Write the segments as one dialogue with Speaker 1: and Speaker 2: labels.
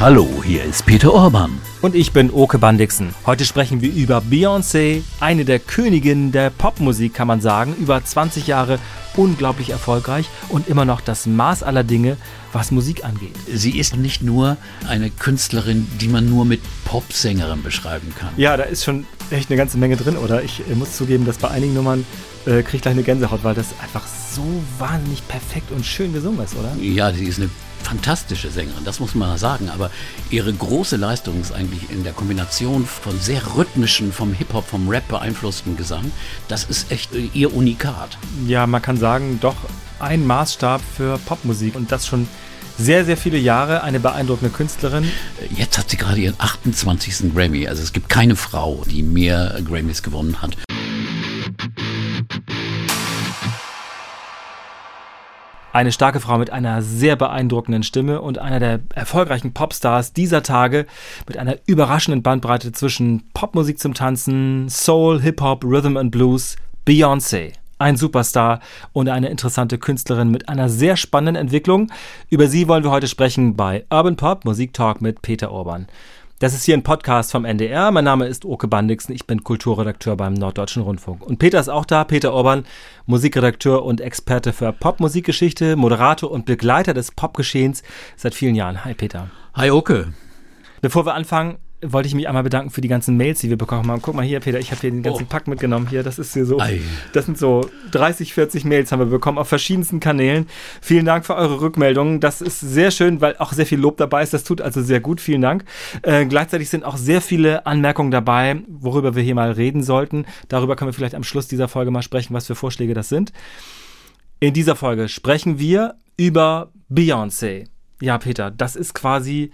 Speaker 1: Hallo, hier ist Peter Orban.
Speaker 2: Und ich bin Oke Bandixen. Heute sprechen wir über Beyoncé, eine der Königinnen der Popmusik, kann man sagen. Über 20 Jahre unglaublich erfolgreich und immer noch das Maß aller Dinge, was Musik angeht.
Speaker 1: Sie ist nicht nur eine Künstlerin, die man nur mit Popsängerin beschreiben kann.
Speaker 2: Ja, da ist schon echt eine ganze Menge drin, oder? Ich äh, muss zugeben, dass bei einigen Nummern äh, kriege ich gleich eine Gänsehaut, weil das einfach so wahnsinnig perfekt und schön gesungen ist, oder?
Speaker 1: Ja, sie ist eine fantastische Sängerin, das muss man sagen. Aber ihre große Leistung ist eigentlich in der Kombination von sehr rhythmischen, vom Hip-Hop, vom Rap beeinflussten Gesang. Das ist echt äh, ihr Unikat.
Speaker 2: Ja, man kann sagen, doch ein Maßstab für Popmusik und das schon sehr, sehr viele Jahre, eine beeindruckende Künstlerin.
Speaker 1: Jetzt hat sie gerade ihren 28. Grammy. Also es gibt keine Frau, die mehr Grammys gewonnen hat.
Speaker 2: Eine starke Frau mit einer sehr beeindruckenden Stimme und einer der erfolgreichen Popstars dieser Tage mit einer überraschenden Bandbreite zwischen Popmusik zum Tanzen, Soul, Hip-Hop, Rhythm and Blues, Beyoncé. Ein Superstar und eine interessante Künstlerin mit einer sehr spannenden Entwicklung. Über sie wollen wir heute sprechen bei Urban Pop Musik Talk mit Peter Orban. Das ist hier ein Podcast vom NDR. Mein Name ist Oke Bandixen. Ich bin Kulturredakteur beim Norddeutschen Rundfunk. Und Peter ist auch da. Peter Orban, Musikredakteur und Experte für Popmusikgeschichte, Moderator und Begleiter des Popgeschehens seit vielen Jahren. Hi Peter.
Speaker 1: Hi Oke.
Speaker 2: Bevor wir anfangen, wollte ich mich einmal bedanken für die ganzen Mails, die wir bekommen haben. Guck mal hier, Peter, ich habe hier den ganzen oh. Pack mitgenommen. Hier, das ist hier so. Ei. Das sind so 30, 40 Mails haben wir bekommen auf verschiedensten Kanälen. Vielen Dank für eure Rückmeldungen. Das ist sehr schön, weil auch sehr viel Lob dabei ist. Das tut also sehr gut. Vielen Dank. Äh, gleichzeitig sind auch sehr viele Anmerkungen dabei, worüber wir hier mal reden sollten. Darüber können wir vielleicht am Schluss dieser Folge mal sprechen, was für Vorschläge das sind. In dieser Folge sprechen wir über Beyoncé. Ja, Peter, das ist quasi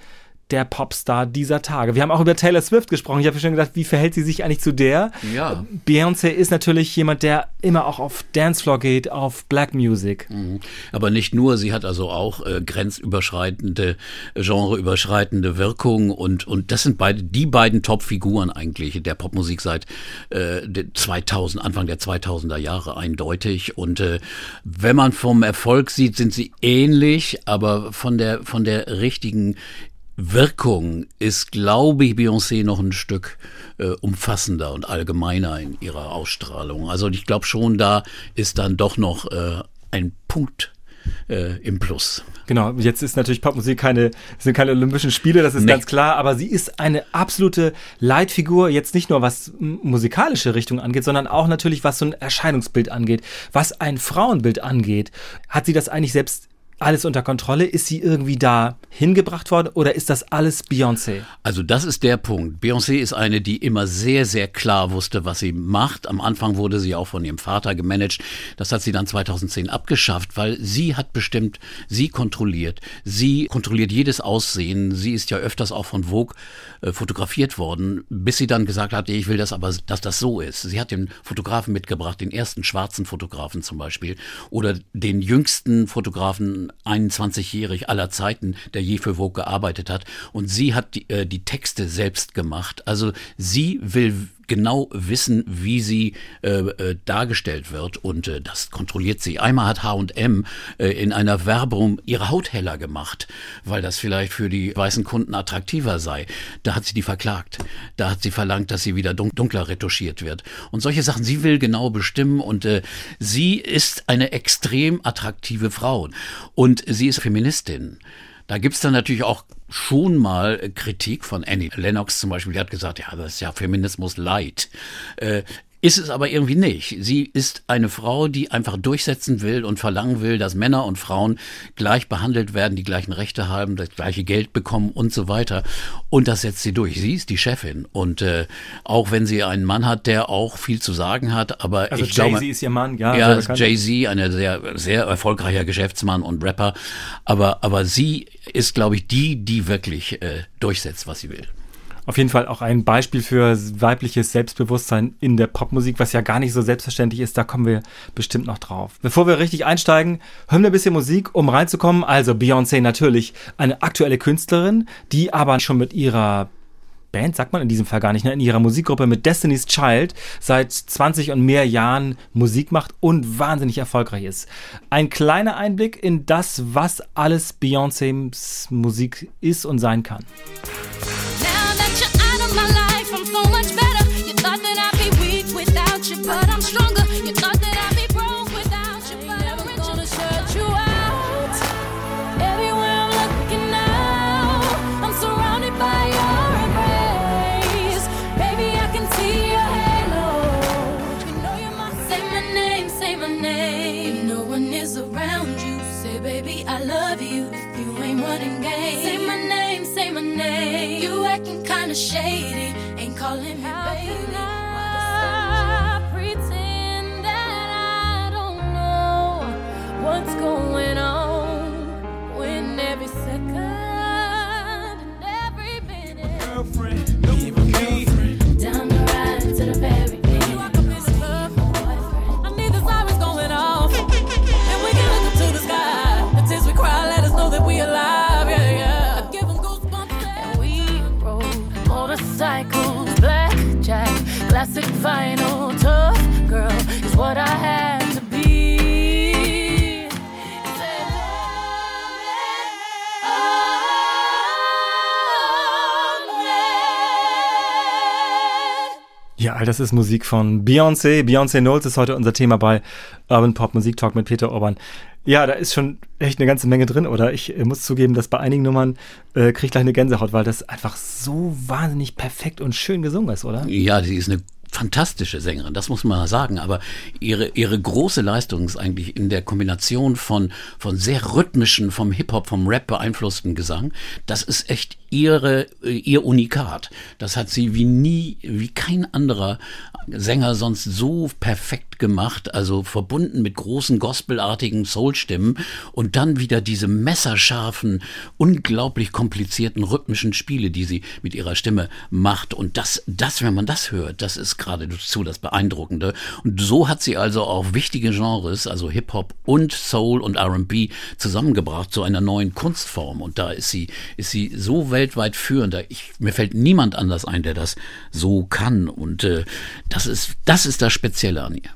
Speaker 2: der Popstar dieser Tage. Wir haben auch über Taylor Swift gesprochen. Ich habe schon gedacht, wie verhält sie sich eigentlich zu der?
Speaker 1: Ja.
Speaker 2: Beyoncé ist natürlich jemand, der immer auch auf Dancefloor geht, auf Black Music.
Speaker 1: Mhm. Aber nicht nur, sie hat also auch äh, grenzüberschreitende, genreüberschreitende Wirkung und, und das sind beide, die beiden Top-Figuren eigentlich der Popmusik seit äh, 2000, Anfang der 2000er Jahre eindeutig. Und äh, wenn man vom Erfolg sieht, sind sie ähnlich, aber von der, von der richtigen Wirkung ist, glaube ich, Beyoncé noch ein Stück äh, umfassender und allgemeiner in ihrer Ausstrahlung. Also ich glaube schon, da ist dann doch noch äh, ein Punkt äh, im Plus.
Speaker 2: Genau, jetzt ist natürlich Popmusik keine, sind keine Olympischen Spiele, das ist nee. ganz klar, aber sie ist eine absolute Leitfigur, jetzt nicht nur was musikalische Richtung angeht, sondern auch natürlich was so ein Erscheinungsbild angeht, was ein Frauenbild angeht. Hat sie das eigentlich selbst alles unter Kontrolle? Ist sie irgendwie da hingebracht worden oder ist das alles Beyoncé?
Speaker 1: Also das ist der Punkt. Beyoncé ist eine, die immer sehr, sehr klar wusste, was sie macht. Am Anfang wurde sie auch von ihrem Vater gemanagt. Das hat sie dann 2010 abgeschafft, weil sie hat bestimmt, sie kontrolliert. Sie kontrolliert jedes Aussehen. Sie ist ja öfters auch von Vogue äh, fotografiert worden, bis sie dann gesagt hat, ich will das aber, dass das so ist. Sie hat den Fotografen mitgebracht, den ersten schwarzen Fotografen zum Beispiel oder den jüngsten Fotografen 21-jährig aller Zeiten, der je für Vogue gearbeitet hat. Und sie hat die, äh, die Texte selbst gemacht. Also sie will genau wissen, wie sie äh, äh, dargestellt wird und äh, das kontrolliert sie. Einmal hat H&M äh, in einer Werbung ihre Haut heller gemacht, weil das vielleicht für die weißen Kunden attraktiver sei. Da hat sie die verklagt. Da hat sie verlangt, dass sie wieder dunkler retuschiert wird. Und solche Sachen, sie will genau bestimmen und äh, sie ist eine extrem attraktive Frau und sie ist Feministin. Da gibt's dann natürlich auch schon mal Kritik von Annie Lennox zum Beispiel, die hat gesagt, ja, das ist ja Feminismus light. Äh, ist es aber irgendwie nicht. Sie ist eine Frau, die einfach durchsetzen will und verlangen will, dass Männer und Frauen gleich behandelt werden, die gleichen Rechte haben, das gleiche Geld bekommen und so weiter. Und das setzt sie durch. Sie ist die Chefin. Und äh, auch wenn sie einen Mann hat, der auch viel zu sagen hat, aber
Speaker 2: also
Speaker 1: ich glaube.
Speaker 2: Jay-Z ist ihr Mann, ja.
Speaker 1: Ja, Jay-Z, ein sehr, sehr erfolgreicher Geschäftsmann und Rapper. Aber, aber sie ist, glaube ich, die, die wirklich äh, durchsetzt, was sie will
Speaker 2: auf jeden Fall auch ein Beispiel für weibliches Selbstbewusstsein in der Popmusik, was ja gar nicht so selbstverständlich ist. Da kommen wir bestimmt noch drauf. Bevor wir richtig einsteigen, hören wir ein bisschen Musik, um reinzukommen. Also Beyoncé natürlich eine aktuelle Künstlerin, die aber schon mit ihrer Band sagt man in diesem Fall gar nicht, ne, in ihrer Musikgruppe mit Destiny's Child seit 20 und mehr Jahren Musik macht und wahnsinnig erfolgreich ist. Ein kleiner Einblick in das, was alles Beyoncés Musik ist und sein kann.
Speaker 1: Kinda shady, ain't calling me How baby. Can I pretend that I don't know what's going on All das ist Musik von Beyoncé. Beyoncé Knowles ist heute unser Thema bei Urban Pop Musik Talk mit Peter Orban. Ja, da ist schon echt eine ganze Menge drin. Oder ich äh, muss zugeben, dass bei einigen Nummern äh, kriege ich gleich eine Gänsehaut, weil das einfach so wahnsinnig perfekt und schön gesungen ist, oder? Ja, sie ist eine fantastische Sängerin, das muss man sagen, aber ihre, ihre große Leistung ist eigentlich in der Kombination von, von sehr rhythmischen, vom Hip-Hop, vom Rap beeinflussten Gesang. Das ist echt ihre, ihr Unikat. Das hat sie wie nie, wie kein anderer Sänger sonst so perfekt gemacht, also verbunden mit großen gospelartigen Soul-Stimmen und dann wieder diese messerscharfen, unglaublich komplizierten rhythmischen Spiele, die sie mit ihrer Stimme macht. Und das, das, wenn man das hört, das ist geradezu das Beeindruckende. Und so hat sie also auch wichtige Genres, also Hip-Hop und Soul und R&B zusammengebracht zu einer neuen Kunstform. Und da ist sie, ist sie so welt weltweit führender. Ich, mir fällt niemand anders ein, der das so kann. Und äh, das, ist, das ist das Spezielle an ihr.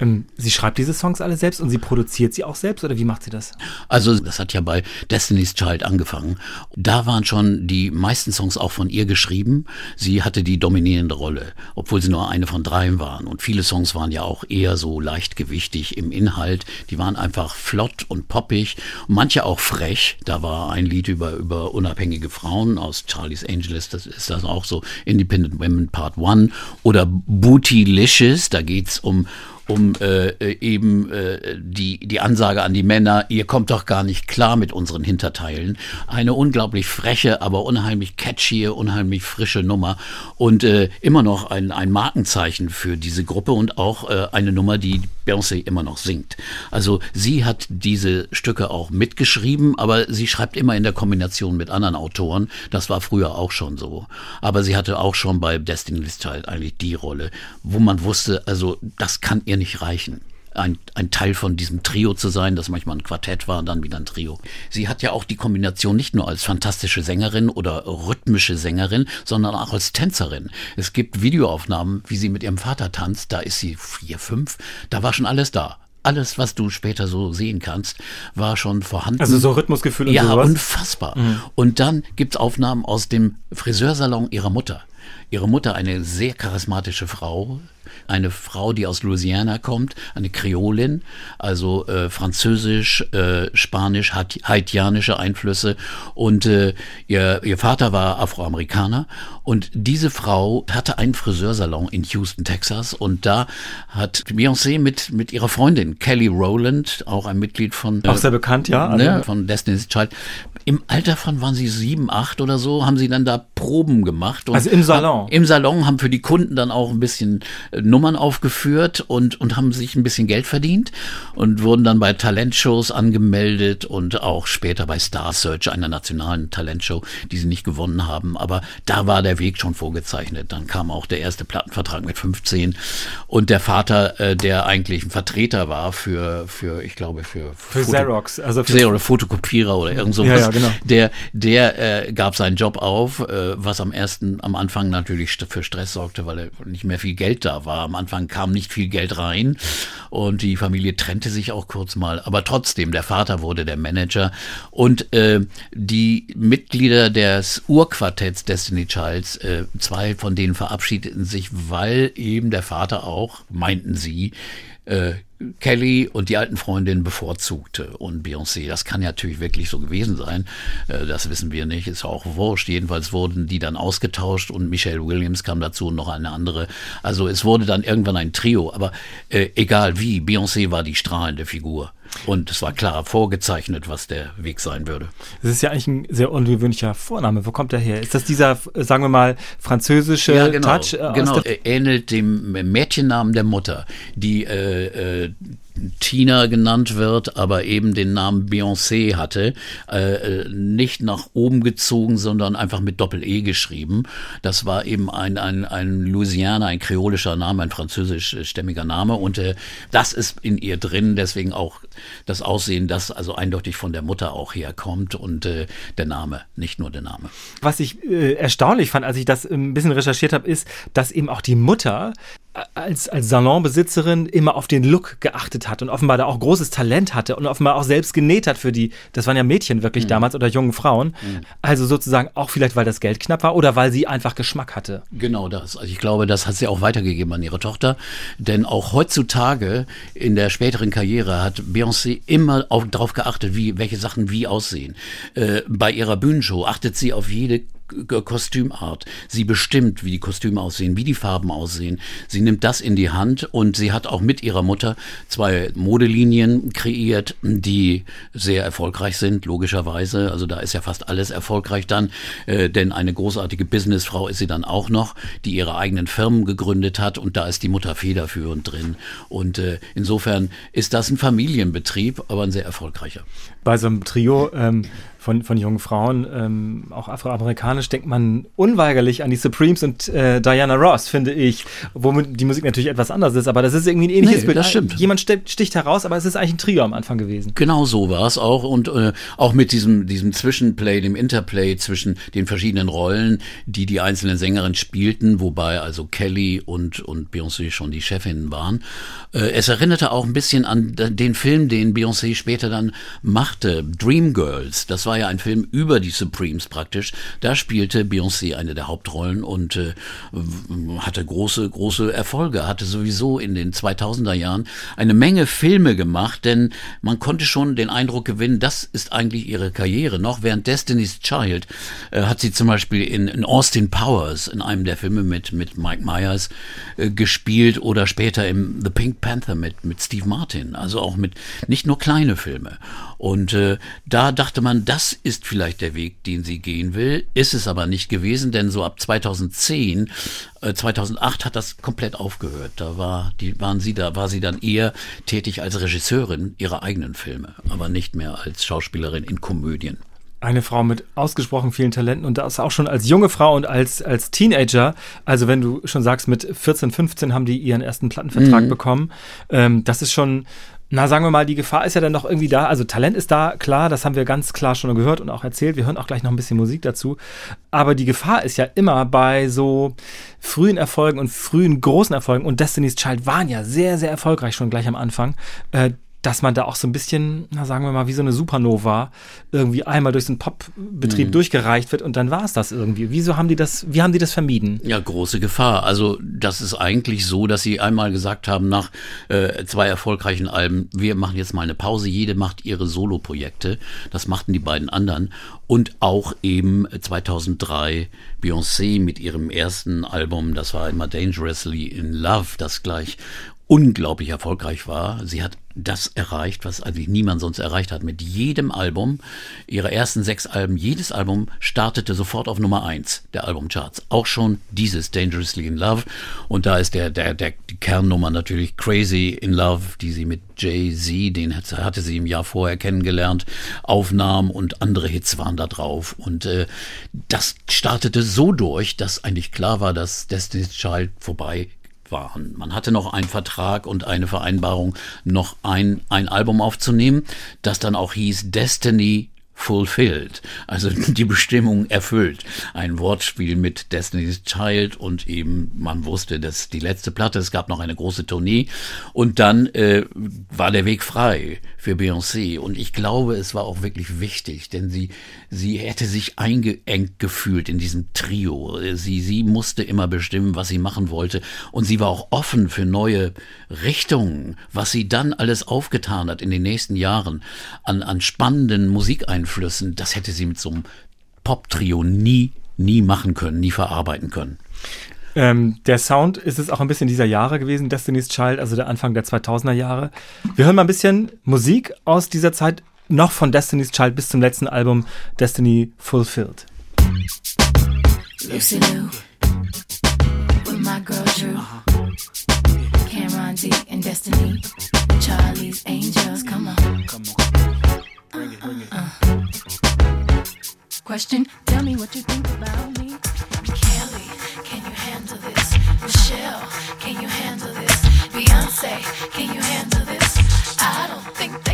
Speaker 2: Ähm, sie schreibt diese Songs alle selbst und sie produziert sie auch selbst oder wie macht sie das?
Speaker 1: Also das hat ja bei Destiny's Child angefangen. Da waren schon die meisten Songs auch von ihr geschrieben. Sie hatte die dominierende Rolle, obwohl sie nur eine von dreien waren. Und viele Songs waren ja auch eher so leichtgewichtig im Inhalt. Die waren einfach flott und poppig, manche auch frech. Da war ein Lied über, über unabhängige Frauen aus Charlie's Angels, das ist das auch so Independent Women Part 1 oder Bootylicious, da geht's um um äh, eben äh, die, die Ansage an die Männer, ihr kommt doch gar nicht klar mit unseren Hinterteilen. Eine unglaublich freche, aber unheimlich catchy, unheimlich frische Nummer und äh, immer noch ein, ein Markenzeichen für diese Gruppe und auch äh, eine Nummer, die Beyoncé immer noch singt. Also sie hat diese Stücke auch mitgeschrieben, aber sie schreibt immer in der Kombination mit anderen Autoren. Das war früher auch schon so. Aber sie hatte auch schon bei Destiny's Child eigentlich die Rolle, wo man wusste, also das kann ihr nicht reichen. Ein, ein, Teil von diesem Trio zu sein, das manchmal ein Quartett war und dann wieder ein Trio. Sie hat ja auch die Kombination nicht nur als fantastische Sängerin oder rhythmische Sängerin, sondern auch als Tänzerin. Es gibt Videoaufnahmen, wie sie mit ihrem Vater tanzt, da ist sie vier, fünf, da war schon alles da alles, was du später so sehen kannst, war schon vorhanden.
Speaker 2: Also so Rhythmusgefühl und
Speaker 1: ja,
Speaker 2: sowas?
Speaker 1: Ja, unfassbar. Mhm. Und dann gibt's Aufnahmen aus dem Friseursalon ihrer Mutter. Ihre Mutter, eine sehr charismatische Frau, eine Frau, die aus Louisiana kommt, eine Kreolin, also äh, französisch, äh, spanisch, haitianische Einflüsse. Und äh, ihr, ihr Vater war Afroamerikaner und diese Frau hatte einen Friseursalon in Houston, Texas und da hat Beyoncé mit, mit ihrer Freundin Kelly Rowland, auch ein Mitglied von...
Speaker 2: Auch sehr bekannt, ja.
Speaker 1: Ne, also von Destiny's Child. Im Alter von, waren sie sieben, acht oder so, haben sie dann da Proben gemacht.
Speaker 2: also im Salon Salon.
Speaker 1: Im Salon haben für die Kunden dann auch ein bisschen äh, Nummern aufgeführt und, und haben sich ein bisschen Geld verdient und wurden dann bei Talentshows angemeldet und auch später bei Star Search, einer nationalen Talentshow, die sie nicht gewonnen haben. Aber da war der Weg schon vorgezeichnet. Dann kam auch der erste Plattenvertrag mit 15 und der Vater, äh, der eigentlich ein Vertreter war für, für ich glaube, für,
Speaker 2: für Foto Xerox,
Speaker 1: also für oder Fotokopierer oder irgend sowas,
Speaker 2: ja, ja, genau.
Speaker 1: der, der äh, gab seinen Job auf, äh, was am ersten, am Anfang natürlich für Stress sorgte, weil er nicht mehr viel Geld da war. Am Anfang kam nicht viel Geld rein und die Familie trennte sich auch kurz mal. Aber trotzdem, der Vater wurde der Manager und äh, die Mitglieder des Urquartetts Destiny Childs, äh, zwei von denen verabschiedeten sich, weil eben der Vater auch, meinten sie, äh, Kelly und die alten Freundinnen bevorzugte und Beyoncé. Das kann ja natürlich wirklich so gewesen sein. Äh, das wissen wir nicht, ist auch wurscht. Jedenfalls wurden die dann ausgetauscht und Michelle Williams kam dazu und noch eine andere. Also es wurde dann irgendwann ein Trio, aber äh, egal wie, Beyoncé war die strahlende Figur. Und es war klar vorgezeichnet, was der Weg sein würde.
Speaker 2: Das ist ja eigentlich ein sehr ungewöhnlicher Vorname. Wo kommt der her? Ist das dieser, sagen wir mal, französische
Speaker 1: ja, genau,
Speaker 2: Touch?
Speaker 1: Äh, genau, er ähnelt dem Mädchennamen der Mutter, die äh, äh, Tina genannt wird, aber eben den Namen Beyoncé hatte, äh, äh, nicht nach oben gezogen, sondern einfach mit Doppel-E geschrieben. Das war eben ein, ein, ein Louisiana, ein kreolischer Name, ein französischstämmiger Name und äh, das ist in ihr drin, deswegen auch das Aussehen, das also eindeutig von der Mutter auch herkommt und äh, der Name, nicht nur der Name.
Speaker 2: Was ich äh, erstaunlich fand, als ich das ein bisschen recherchiert habe, ist, dass eben auch die Mutter als, als Salonbesitzerin immer auf den Look geachtet hat und offenbar da auch großes Talent hatte und offenbar auch selbst genäht hat für die, das waren ja Mädchen wirklich mhm. damals oder jungen Frauen. Mhm. Also sozusagen auch vielleicht, weil das Geld knapp war oder weil sie einfach Geschmack hatte.
Speaker 1: Genau das. Also ich glaube, das hat sie auch weitergegeben an ihre Tochter. Denn auch heutzutage in der späteren Karriere hat Beyoncé immer auf, darauf geachtet, wie, welche Sachen wie aussehen. Äh, bei ihrer Bühnenshow achtet sie auf jede Kostümart. Sie bestimmt, wie die Kostüme aussehen, wie die Farben aussehen. Sie nimmt das in die Hand und sie hat auch mit ihrer Mutter zwei Modelinien kreiert, die sehr erfolgreich sind, logischerweise. Also da ist ja fast alles erfolgreich dann, äh, denn eine großartige Businessfrau ist sie dann auch noch, die ihre eigenen Firmen gegründet hat und da ist die Mutter federführend drin. Und äh, insofern ist das ein Familienbetrieb, aber ein sehr erfolgreicher.
Speaker 2: Bei so einem Trio ähm, von, von jungen Frauen, ähm, auch afroamerikanisch, denkt man unweigerlich an die Supremes und äh, Diana Ross, finde ich. Womit die Musik natürlich etwas anders ist, aber das ist irgendwie ein ähnliches
Speaker 1: nee,
Speaker 2: Bild.
Speaker 1: Das stimmt.
Speaker 2: Jemand sticht heraus, aber es ist eigentlich ein Trio am Anfang gewesen.
Speaker 1: Genau so war es auch und äh, auch mit diesem, diesem Zwischenplay, dem Interplay zwischen den verschiedenen Rollen, die die einzelnen Sängerinnen spielten, wobei also Kelly und, und Beyoncé schon die Chefinnen waren. Äh, es erinnerte auch ein bisschen an den Film, den Beyoncé später dann machte, Dreamgirls. Das war ja ein Film über die Supremes praktisch. Da spielte Beyoncé eine der Hauptrollen und äh, hatte große, große Erfolge, hatte sowieso in den 2000er Jahren eine Menge Filme gemacht, denn man konnte schon den Eindruck gewinnen, das ist eigentlich ihre Karriere. Noch während Destiny's Child äh, hat sie zum Beispiel in, in, Austin Powers, in einem der Filme mit, mit Mike Myers, äh, gespielt oder später im The Pink Panther mit, mit Steve Martin. Also auch mit nicht nur kleine Filme. Und äh, da dachte man, das ist vielleicht der Weg, den sie gehen will. Ist es aber nicht gewesen, denn so ab 2010, äh, 2008 hat das komplett aufgehört. Da war, die, waren sie da, war sie dann eher tätig als Regisseurin ihrer eigenen Filme, aber nicht mehr als Schauspielerin in Komödien
Speaker 2: eine Frau mit ausgesprochen vielen Talenten und das auch schon als junge Frau und als, als Teenager. Also wenn du schon sagst, mit 14, 15 haben die ihren ersten Plattenvertrag mhm. bekommen. Ähm, das ist schon na, sagen wir mal, die Gefahr ist ja dann noch irgendwie da. Also Talent ist da, klar, das haben wir ganz klar schon gehört und auch erzählt. Wir hören auch gleich noch ein bisschen Musik dazu. Aber die Gefahr ist ja immer bei so frühen Erfolgen und frühen großen Erfolgen, und Destiny's Child waren ja sehr, sehr erfolgreich schon gleich am Anfang, äh, dass man da auch so ein bisschen, na sagen wir mal, wie so eine Supernova irgendwie einmal durch den Popbetrieb mhm. durchgereicht wird und dann war es das irgendwie. Wieso haben die das, wie haben die das vermieden?
Speaker 1: Ja, große Gefahr. Also das ist eigentlich so, dass sie einmal gesagt haben, nach äh, zwei erfolgreichen Alben, wir machen jetzt mal eine Pause, jede macht ihre Soloprojekte. Das machten die beiden anderen. Und auch eben 2003 Beyoncé mit ihrem ersten Album, das war immer Dangerously in Love, das gleich unglaublich erfolgreich war. Sie hat das erreicht, was eigentlich niemand sonst erreicht hat. Mit jedem Album, ihre ersten sechs Alben, jedes Album startete sofort auf Nummer eins der Albumcharts. Auch schon dieses Dangerously in Love. Und da ist der, der, der die Kernnummer natürlich Crazy in Love, die sie mit Jay-Z, den hatte sie im Jahr vorher kennengelernt, aufnahm und andere Hits waren da drauf. Und äh, das startete so durch, dass eigentlich klar war, dass Destiny's Child vorbei waren. Man hatte noch einen Vertrag und eine Vereinbarung, noch ein, ein Album aufzunehmen, das dann auch hieß Destiny fulfilled, also die Bestimmung erfüllt. Ein Wortspiel mit Destiny's Child und eben man wusste, dass die letzte Platte, es gab noch eine große Tournee und dann äh, war der Weg frei für Beyoncé und ich glaube, es war auch wirklich wichtig, denn sie sie hätte sich eingeengt gefühlt in diesem Trio. Sie sie musste immer bestimmen, was sie machen wollte und sie war auch offen für neue Richtungen, was sie dann alles aufgetan hat in den nächsten Jahren an an spannenden Musikeinflüssen Einflüssen, das hätte sie mit so einem Pop-Trio nie, nie machen können, nie verarbeiten können.
Speaker 2: Ähm, der Sound ist es auch ein bisschen dieser Jahre gewesen, Destiny's Child, also der Anfang der 2000er Jahre. Wir hören mal ein bisschen Musik aus dieser Zeit, noch von Destiny's Child bis zum letzten Album Destiny Fulfilled. Lucy Lou, with my girl Drew, Cameron D and Destiny, Charlie's Angels, come on. Come on. Bring it, bring it. Uh, uh. Question, tell me what you think about me. Beyonce, can you handle this? I don't think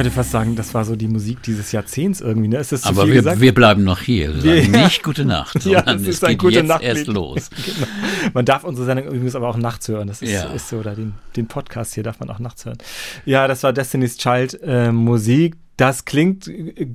Speaker 2: könnte fast sagen, das war so die Musik dieses Jahrzehnts irgendwie. Ne? Ist das
Speaker 1: Aber wir, gesagt? wir bleiben noch hier. Wir sagen nicht gute Nacht,
Speaker 2: ja, das ist ein gute Nacht erst los. genau. Man darf unsere Sendung übrigens aber auch nachts hören. Das ist, ja. ist so. Oder den, den, Podcast hier darf man auch nachts hören. Ja, das war Destiny's Child äh, Musik das klingt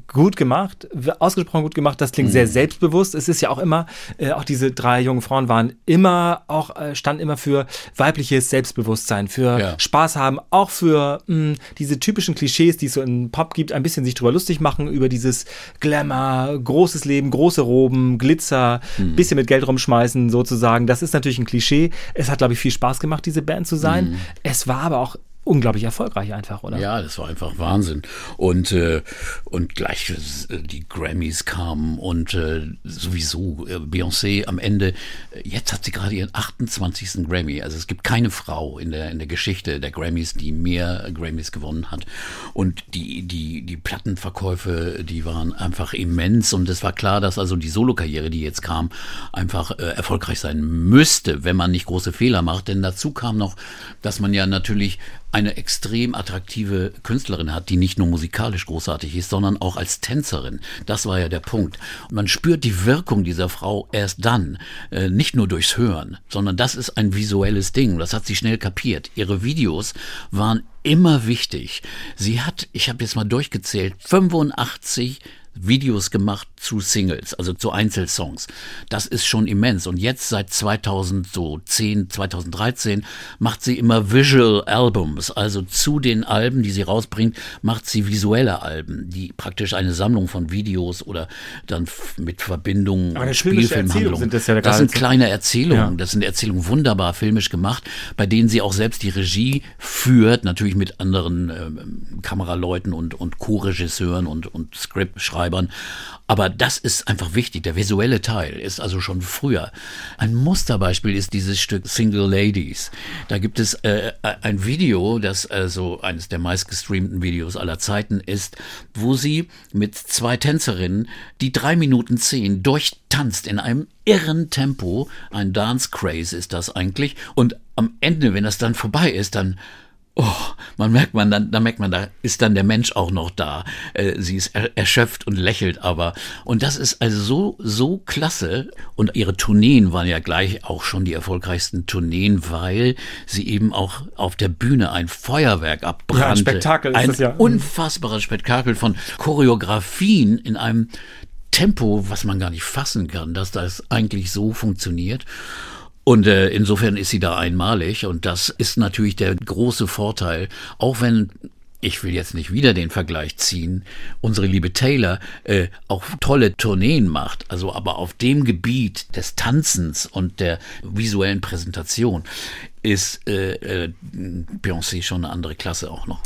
Speaker 2: gut gemacht, ausgesprochen gut gemacht, das klingt mhm. sehr selbstbewusst. Es ist ja auch immer, äh, auch diese drei jungen Frauen waren immer, auch äh, standen immer für weibliches Selbstbewusstsein, für ja. Spaß haben, auch für mh, hm, diese typischen Klischees, die es so in Pop gibt, ein bisschen sich drüber lustig machen, über dieses Glamour, großes Leben, große Roben, Glitzer, mhm. bisschen mit Geld rumschmeißen sozusagen. Das ist natürlich ein Klischee. Es hat, glaube ich, viel Spaß gemacht, diese Band zu sein. Mhm. Es war aber auch unglaublich erfolgreich einfach, oder?
Speaker 1: Ja, das war einfach Wahnsinn. Und, äh, und gleich äh, die Grammys kamen und äh, sowieso äh, Beyoncé am Ende, jetzt hat sie gerade ihren 28. Grammy. Also es gibt keine Frau in der, in der Geschichte der Grammys, die mehr Grammys gewonnen hat. Und die, die, die Plattenverkäufe, die waren einfach immens. Und es war klar, dass also die Solokarriere, die jetzt kam, einfach äh, erfolgreich sein müsste, wenn man nicht große Fehler macht. Denn dazu kam noch, dass man ja natürlich eine extrem attraktive Künstlerin hat, die nicht nur musikalisch großartig ist, sondern auch als Tänzerin. Das war ja der Punkt. man spürt die Wirkung dieser Frau erst dann, äh, nicht nur durchs Hören, sondern das ist ein visuelles Ding. Das hat sie schnell kapiert. Ihre Videos waren immer wichtig. Sie hat, ich habe jetzt mal durchgezählt, 85 Videos gemacht zu Singles, also zu Einzelsongs. Das ist schon immens. Und jetzt seit 2010, 2013 macht sie immer Visual Albums, also zu den Alben, die sie rausbringt, macht sie visuelle Alben, die praktisch eine Sammlung von Videos oder dann mit Verbindungen, Spielfilmhandlungen. Sind das, ja das sind kleine Erzählungen, ja. das sind Erzählungen wunderbar filmisch gemacht, bei denen sie auch selbst die Regie führt, natürlich mit anderen äh, Kameraleuten und, und Co-Regisseuren und, und Script-Schreibern. Aber das ist einfach wichtig. Der visuelle Teil ist also schon früher. Ein Musterbeispiel ist dieses Stück Single Ladies. Da gibt es äh, ein Video, das also eines der meistgestreamten Videos aller Zeiten ist, wo sie mit zwei Tänzerinnen die drei Minuten zehn durchtanzt in einem irren Tempo. Ein Dance Craze ist das eigentlich. Und am Ende, wenn das dann vorbei ist, dann Oh, man merkt man dann, da merkt man, da ist dann der Mensch auch noch da. Äh, sie ist erschöpft und lächelt aber. Und das ist also so, so klasse. Und ihre Tourneen waren ja gleich auch schon die erfolgreichsten Tourneen, weil sie eben auch auf der Bühne ein Feuerwerk abbrannte. Ja, ein
Speaker 2: Spektakel ist
Speaker 1: ein
Speaker 2: das ja.
Speaker 1: unfassbares Spektakel von Choreografien in einem Tempo, was man gar nicht fassen kann, dass das eigentlich so funktioniert. Und äh, insofern ist sie da einmalig und das ist natürlich der große Vorteil, auch wenn ich will jetzt nicht wieder den Vergleich ziehen, unsere liebe Taylor äh, auch tolle Tourneen macht, also aber auf dem Gebiet des Tanzens und der visuellen Präsentation ist äh, äh, Beyoncé schon eine andere Klasse auch noch.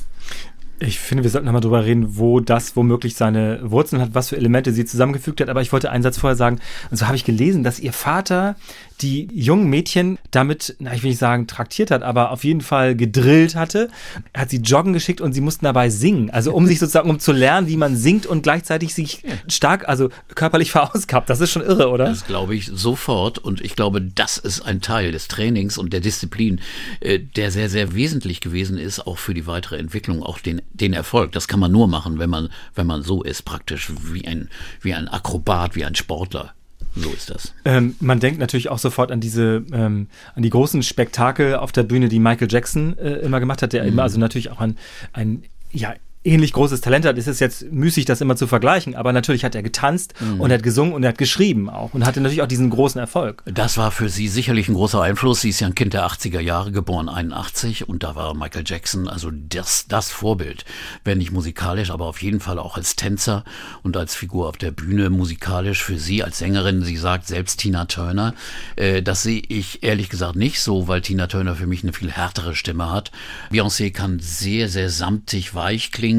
Speaker 2: Ich finde, wir sollten nochmal drüber reden, wo das womöglich seine Wurzeln hat, was für Elemente sie zusammengefügt hat. Aber ich wollte einen Satz vorher sagen. Und so habe ich gelesen, dass ihr Vater die jungen Mädchen damit, na, ich will nicht sagen traktiert hat, aber auf jeden Fall gedrillt hatte. Hat sie joggen geschickt und sie mussten dabei singen. Also um sich sozusagen, um zu lernen, wie man singt und gleichzeitig sich stark, also körperlich verausgabt. Das ist schon irre, oder?
Speaker 1: Das glaube ich sofort. Und ich glaube, das ist ein Teil des Trainings und der Disziplin, äh, der sehr, sehr wesentlich gewesen ist, auch für die weitere Entwicklung, auch den, den Erfolg. Das kann man nur machen, wenn man, wenn man so ist, praktisch wie ein, wie ein Akrobat, wie ein Sportler. So ist das.
Speaker 2: Ähm, man denkt natürlich auch sofort an diese, ähm, an die großen Spektakel auf der Bühne, die Michael Jackson äh, immer gemacht hat, der mhm. immer, also natürlich auch ein, ein ja, ähnlich großes Talent hat, ist es jetzt müßig, das immer zu vergleichen. Aber natürlich hat er getanzt mhm. und er hat gesungen und er hat geschrieben auch und hatte natürlich auch diesen großen Erfolg.
Speaker 1: Das war für sie sicherlich ein großer Einfluss. Sie ist ja ein Kind der 80er Jahre, geboren 81 und da war Michael Jackson also das, das Vorbild. Wenn nicht musikalisch, aber auf jeden Fall auch als Tänzer und als Figur auf der Bühne musikalisch für sie als Sängerin. Sie sagt selbst Tina Turner. Äh, das sehe ich ehrlich gesagt nicht so, weil Tina Turner für mich eine viel härtere Stimme hat. Beyoncé kann sehr, sehr samtig, weich klingen klingen,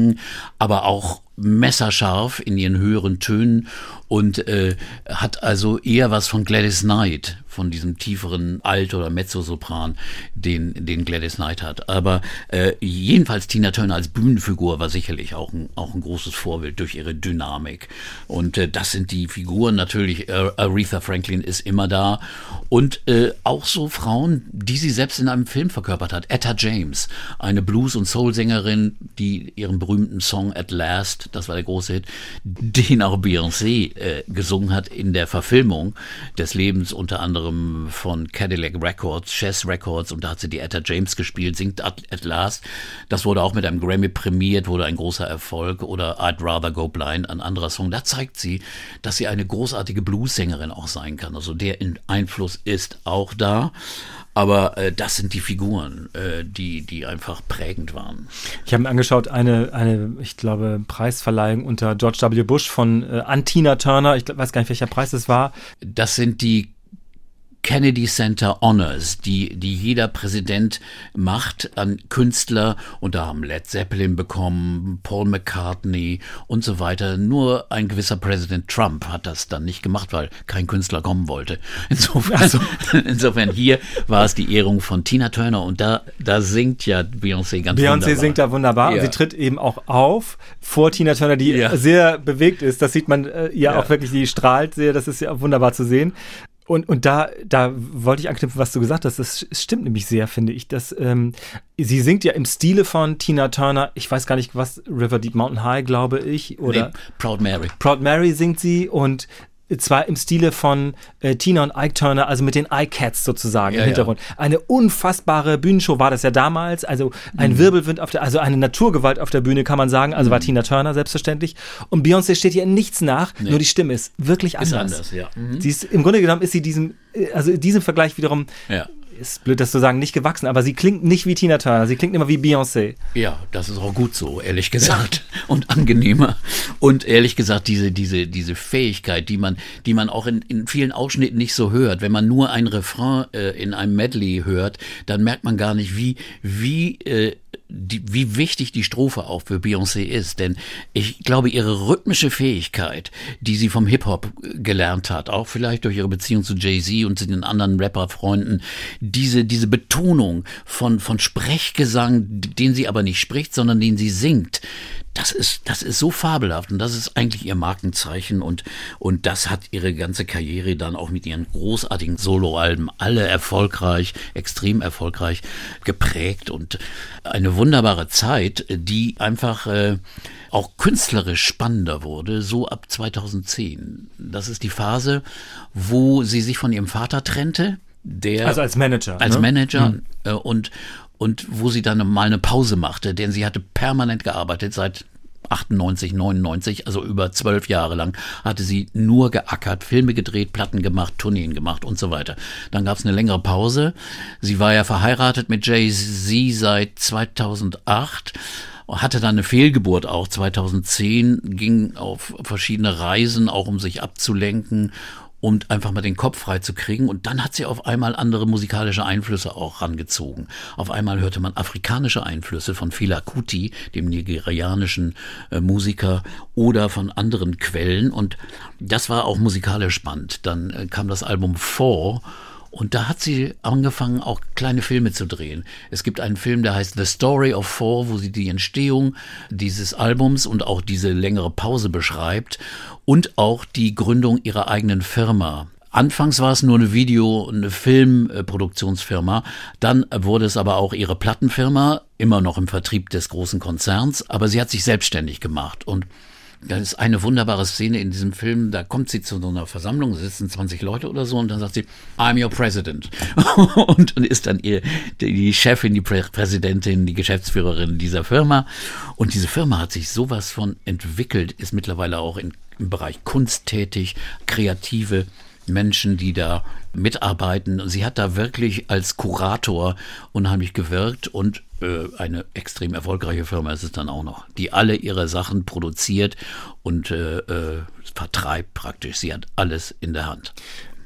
Speaker 1: aber auch messerscharf in ihren höheren Tönen und äh, hat also eher was von Gladys Knight, von diesem tieferen Alt- oder Mezzosopran, den, den Gladys Knight hat. Aber äh, jedenfalls Tina Turner als Bühnenfigur war sicherlich auch ein, auch ein großes Vorbild durch ihre Dynamik. Und äh, das sind die Figuren natürlich. Äh, Aretha Franklin ist immer da. Und äh, auch so Frauen, die sie selbst in einem Film verkörpert hat. Etta James, eine Blues- und Soul-Sängerin, die ihren berühmten Song At Last, das war der große Hit, den auch Beyoncé äh, gesungen hat in der Verfilmung des Lebens unter anderem von Cadillac Records, Chess Records und da hat sie die Etta James gespielt, singt at, at Last. Das wurde auch mit einem Grammy prämiert, wurde ein großer Erfolg oder I'd Rather Go Blind, ein anderer Song. Da zeigt sie, dass sie eine großartige Blues-Sängerin auch sein kann. Also der Einfluss ist auch da. Aber äh, das sind die Figuren, äh, die, die einfach prägend waren.
Speaker 2: Ich habe mir angeschaut, eine, eine, ich glaube, Preisverleihung unter George W. Bush von äh, Antina Turner. Ich weiß gar nicht, welcher Preis es war.
Speaker 1: Das sind die Kennedy Center Honors, die, die jeder Präsident macht an Künstler. Und da haben Led Zeppelin bekommen, Paul McCartney und so weiter. Nur ein gewisser Präsident Trump hat das dann nicht gemacht, weil kein Künstler kommen wollte. Insofern, also. insofern hier war es die Ehrung von Tina Turner und da, da singt ja Beyoncé ganz Beyoncé wunderbar.
Speaker 2: Beyoncé singt da wunderbar ja. und sie tritt eben auch auf vor Tina Turner, die ja. sehr bewegt ist. Das sieht man äh, ja, ja, auch wirklich, die strahlt sehr. Das ist ja wunderbar zu sehen. Und, und da, da wollte ich anknüpfen, was du gesagt hast. Das stimmt nämlich sehr, finde ich. Dass, ähm, sie singt ja im Stile von Tina Turner. Ich weiß gar nicht, was River Deep Mountain High, glaube ich. Oder nee,
Speaker 1: Proud Mary.
Speaker 2: Proud Mary singt sie und zwar im Stile von äh, Tina und Ike Turner, also mit den iCats sozusagen ja, im Hintergrund. Ja. Eine unfassbare Bühnenshow war das ja damals, also ein mhm. Wirbelwind auf der, also eine Naturgewalt auf der Bühne kann man sagen, also mhm. war Tina Turner selbstverständlich. Und Beyoncé steht hier nichts nach, nee. nur die Stimme ist wirklich anders. Ist anders, ja. Mhm. Sie ist, im Grunde genommen ist sie diesem, äh, also diesem Vergleich wiederum ja ist blöd, das zu sagen, nicht gewachsen, aber sie klingt nicht wie Tina Turner, sie klingt immer wie Beyoncé.
Speaker 1: Ja, das ist auch gut so, ehrlich gesagt. Und angenehmer. Und ehrlich gesagt, diese, diese, diese Fähigkeit, die man, die man auch in, in vielen Ausschnitten nicht so hört. Wenn man nur ein Refrain äh, in einem Medley hört, dann merkt man gar nicht, wie, wie äh, die, wie wichtig die Strophe auch für Beyoncé ist. Denn ich glaube, ihre rhythmische Fähigkeit, die sie vom Hip-Hop gelernt hat, auch vielleicht durch ihre Beziehung zu Jay-Z und zu den anderen Rapper-Freunden, diese, diese Betonung von, von Sprechgesang, den sie aber nicht spricht, sondern den sie singt, das ist, das ist so fabelhaft und das ist eigentlich ihr Markenzeichen und, und das hat ihre ganze Karriere dann auch mit ihren großartigen Soloalben alle erfolgreich, extrem erfolgreich geprägt und eine wunderbare Zeit, die einfach äh, auch künstlerisch spannender wurde, so ab 2010. Das ist die Phase, wo sie sich von ihrem Vater trennte. Der,
Speaker 2: also als Manager.
Speaker 1: Als
Speaker 2: ne?
Speaker 1: Manager hm. Äh, und und wo sie dann mal eine Pause machte, denn sie hatte permanent gearbeitet seit 98, 99, also über zwölf Jahre lang, hatte sie nur geackert, Filme gedreht, Platten gemacht, Tourneen gemacht und so weiter. Dann gab es eine längere Pause. Sie war ja verheiratet mit Jay-Z seit 2008 hatte dann eine Fehlgeburt auch 2010, ging auf verschiedene Reisen, auch um sich abzulenken um einfach mal den Kopf frei zu kriegen. Und dann hat sie auf einmal andere musikalische Einflüsse auch rangezogen. Auf einmal hörte man afrikanische Einflüsse von Fela Kuti, dem nigerianischen äh, Musiker, oder von anderen Quellen. Und das war auch musikalisch spannend. Dann äh, kam das Album Four und da hat sie angefangen, auch kleine Filme zu drehen. Es gibt einen Film, der heißt The Story of Four, wo sie die Entstehung dieses Albums und auch diese längere Pause beschreibt und auch die Gründung ihrer eigenen Firma. Anfangs war es nur eine Video- und eine Filmproduktionsfirma, dann wurde es aber auch ihre Plattenfirma, immer noch im Vertrieb des großen Konzerns, aber sie hat sich selbstständig gemacht und da ist eine wunderbare Szene in diesem Film, da kommt sie zu so einer Versammlung, sitzen 20 Leute oder so und dann sagt sie, I'm your president. und dann ist dann ihr, die Chefin, die Präsidentin, die Geschäftsführerin dieser Firma. Und diese Firma hat sich sowas von entwickelt, ist mittlerweile auch in, im Bereich Kunst tätig, kreative Menschen, die da mitarbeiten. Sie hat da wirklich als Kurator unheimlich gewirkt und äh, eine extrem erfolgreiche Firma ist es dann auch noch, die alle ihre Sachen produziert und äh, äh, vertreibt praktisch. Sie hat alles in der Hand.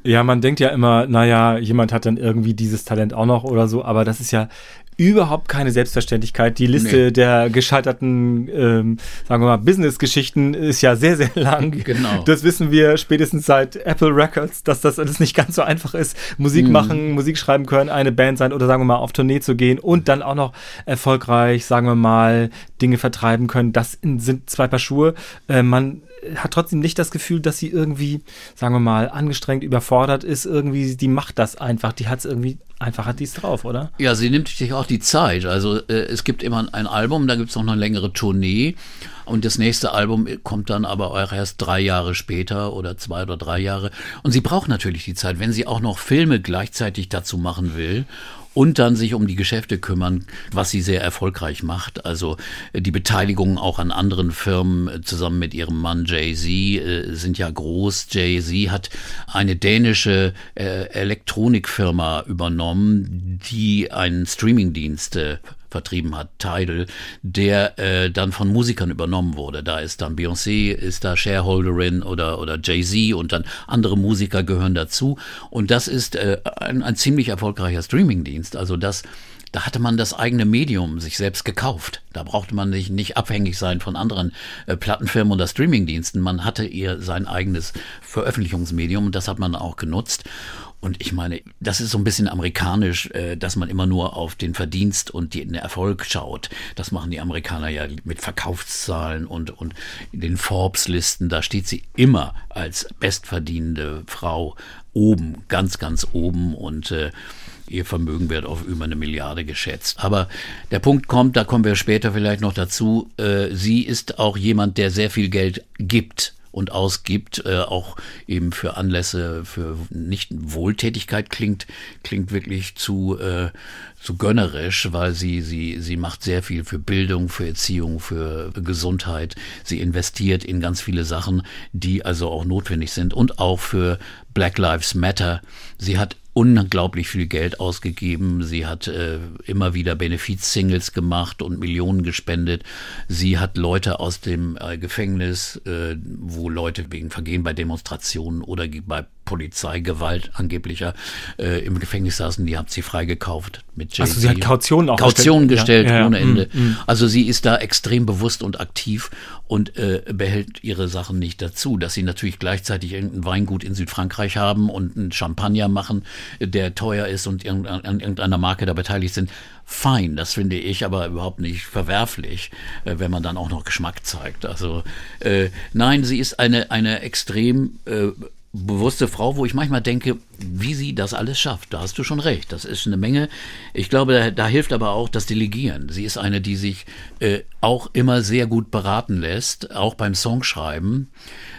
Speaker 2: Ja, man denkt ja immer, naja, jemand hat dann irgendwie dieses Talent auch noch oder so, aber das ist ja überhaupt keine Selbstverständlichkeit. Die Liste nee. der gescheiterten, ähm, sagen wir mal, Business-Geschichten ist ja sehr, sehr lang. Genau. Das wissen wir spätestens seit Apple Records, dass das alles nicht ganz so einfach ist. Musik mhm. machen, Musik schreiben können, eine Band sein oder sagen wir mal auf Tournee zu gehen und dann auch noch erfolgreich, sagen wir mal, Dinge vertreiben können. Das sind zwei Paar Schuhe. Äh, man hat trotzdem nicht das Gefühl, dass sie irgendwie, sagen wir mal, angestrengt, überfordert ist. Irgendwie, die macht das einfach. Die hat es irgendwie einfach hat die es drauf, oder?
Speaker 1: Ja, sie nimmt sich auch die Zeit. Also äh, es gibt immer ein Album, da gibt es noch eine längere Tournee. Und das nächste Album kommt dann aber auch erst drei Jahre später oder zwei oder drei Jahre. Und sie braucht natürlich die Zeit, wenn sie auch noch Filme gleichzeitig dazu machen will und dann sich um die Geschäfte kümmern, was sie sehr erfolgreich macht. Also äh, die Beteiligungen auch an anderen Firmen äh, zusammen mit ihrem Mann Jay-Z äh, sind ja groß. Jay-Z hat eine dänische Elektronikfirma übernommen, die einen Streamingdienst vertrieben hat, Tidal, der äh, dann von Musikern übernommen wurde. Da ist dann Beyoncé, ist da Shareholderin oder, oder Jay-Z und dann andere Musiker gehören dazu. Und das ist äh, ein, ein ziemlich erfolgreicher Streamingdienst. Also das da hatte man das eigene Medium sich selbst gekauft. Da brauchte man nicht, nicht abhängig sein von anderen äh, Plattenfirmen oder Streamingdiensten. Man hatte ihr sein eigenes Veröffentlichungsmedium und das hat man auch genutzt. Und ich meine, das ist so ein bisschen amerikanisch, äh, dass man immer nur auf den Verdienst und den Erfolg schaut. Das machen die Amerikaner ja mit Verkaufszahlen und, und den Forbes-Listen. Da steht sie immer als bestverdienende Frau oben, ganz, ganz oben und äh, Ihr Vermögen wird auf über eine Milliarde geschätzt. Aber der Punkt kommt, da kommen wir später vielleicht noch dazu, äh, sie ist auch jemand, der sehr viel Geld gibt und ausgibt, äh, auch eben für Anlässe, für nicht Wohltätigkeit klingt, klingt wirklich zu, äh, zu gönnerisch, weil sie, sie, sie macht sehr viel für Bildung, für Erziehung, für Gesundheit. Sie investiert in ganz viele Sachen, die also auch notwendig sind und auch für Black Lives Matter. Sie hat unglaublich viel Geld ausgegeben. Sie hat äh, immer wieder Benefiz-Singles gemacht und Millionen gespendet. Sie hat Leute aus dem äh, Gefängnis, äh, wo Leute wegen Vergehen bei Demonstrationen oder bei Polizeigewalt angeblicher äh, im Gefängnis saßen, die hat sie freigekauft mit
Speaker 2: Jay-Z. Also sie hat Kautionen auch
Speaker 1: Kautionen gestellt, gestellt ja, ja, ohne Ende. Mm, mm. Also sie ist da extrem bewusst und aktiv und äh, behält ihre Sachen nicht dazu. Dass sie natürlich gleichzeitig irgendein Weingut in Südfrankreich haben und einen Champagner machen, der teuer ist und an irgendeiner Marke da beteiligt sind, fein. Das finde ich aber überhaupt nicht verwerflich, äh, wenn man dann auch noch Geschmack zeigt. Also äh, nein, sie ist eine, eine extrem äh, bewusste Frau, wo ich manchmal denke, wie sie das alles schafft. Da hast du schon recht. Das ist eine Menge. Ich glaube, da, da hilft aber auch das Delegieren. Sie ist eine, die sich äh, auch immer sehr gut beraten lässt, auch beim Songschreiben.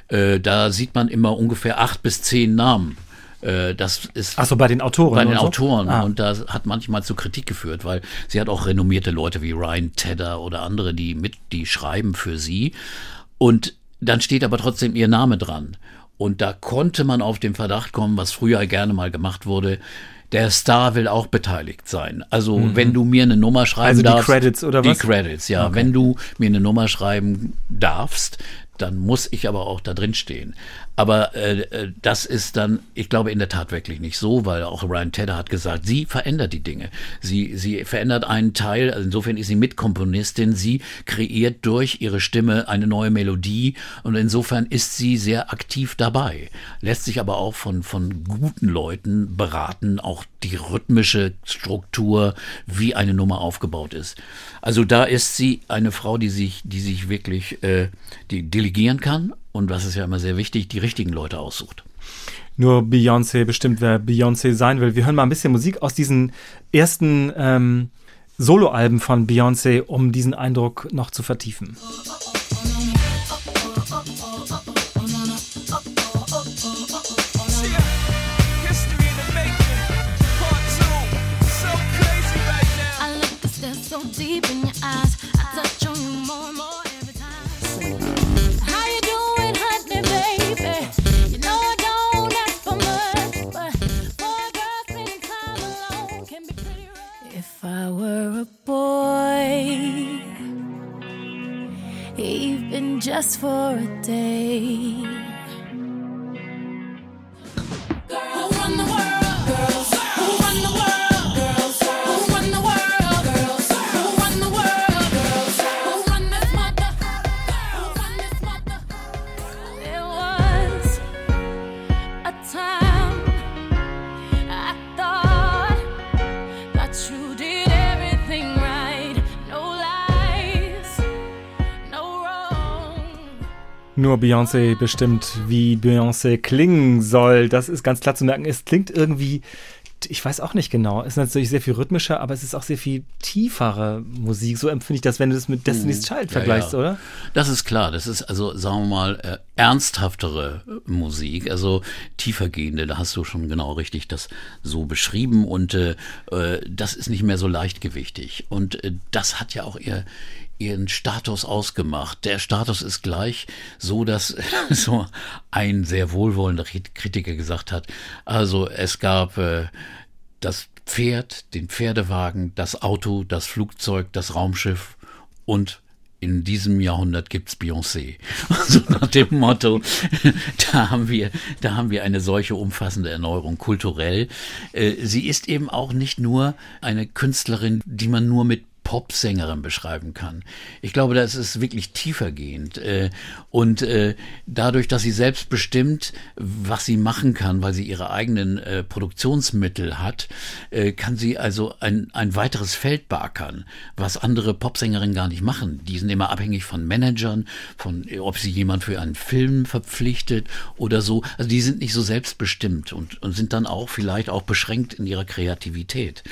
Speaker 1: Äh, da sieht man immer ungefähr acht bis zehn Namen äh, das ist
Speaker 2: Ach so, bei den Autoren.
Speaker 1: Bei den Autoren. So? Ah. Und das hat manchmal zu Kritik geführt, weil sie hat auch renommierte Leute wie Ryan Tedder oder andere, die mit, die schreiben für sie. Und dann steht aber trotzdem ihr Name dran. Und da konnte man auf den Verdacht kommen, was früher gerne mal gemacht wurde, der Star will auch beteiligt sein. Also mhm. wenn du mir eine Nummer schreiben also darfst.
Speaker 2: Die Credits oder
Speaker 1: was? Die Credits, ja. Okay. Wenn du mir eine Nummer schreiben darfst, dann muss ich aber auch da drin stehen. Aber äh, äh, das ist dann, ich glaube, in der Tat wirklich nicht so, weil auch Ryan Tedder hat gesagt, sie verändert die Dinge. Sie, sie verändert einen Teil, also insofern ist sie Mitkomponistin, sie kreiert durch ihre Stimme eine neue Melodie und insofern ist sie sehr aktiv dabei. Lässt sich aber auch von, von guten Leuten beraten, auch die rhythmische Struktur, wie eine Nummer aufgebaut ist. Also da ist sie eine Frau, die sich, die sich wirklich, äh, die delegieren kann und was ist ja immer sehr wichtig, die richtigen Leute aussucht.
Speaker 2: Nur Beyoncé bestimmt, wer Beyoncé sein will. Wir hören mal ein bisschen Musik aus diesen ersten ähm, Soloalben von Beyoncé, um diesen Eindruck noch zu vertiefen. deep were a boy, even just for a day. Nur Beyoncé bestimmt, wie Beyoncé klingen soll. Das ist ganz klar zu merken. Es klingt irgendwie, ich weiß auch nicht genau. Es ist natürlich sehr viel rhythmischer, aber es ist auch sehr viel tiefere Musik. So empfinde ich das, wenn du das mit Destiny's hm. Child vergleichst, ja, ja. oder?
Speaker 1: Das ist klar. Das ist also, sagen wir mal, äh, ernsthaftere Musik, also tiefergehende. Da hast du schon genau richtig das so beschrieben und äh, äh das ist nicht mehr so leichtgewichtig. Und äh, das hat ja auch ihr ihren Status ausgemacht. Der Status ist gleich so, dass so ein sehr wohlwollender Kritiker gesagt hat, also es gab äh, das Pferd, den Pferdewagen, das Auto, das Flugzeug, das Raumschiff und in diesem Jahrhundert gibt's Beyoncé. So nach dem Motto, da haben wir, da haben wir eine solche umfassende Erneuerung kulturell. Äh, sie ist eben auch nicht nur eine Künstlerin, die man nur mit Popsängerin beschreiben kann. Ich glaube, das ist wirklich tiefergehend. Äh, und äh, dadurch, dass sie selbst bestimmt, was sie machen kann, weil sie ihre eigenen äh, Produktionsmittel hat, kann sie also ein, ein weiteres Feld beackern, was andere Popsängerinnen gar nicht machen. Die sind immer abhängig von Managern, von ob sie jemand für einen Film verpflichtet oder so. Also die sind nicht so selbstbestimmt und, und sind dann auch vielleicht auch beschränkt in ihrer Kreativität.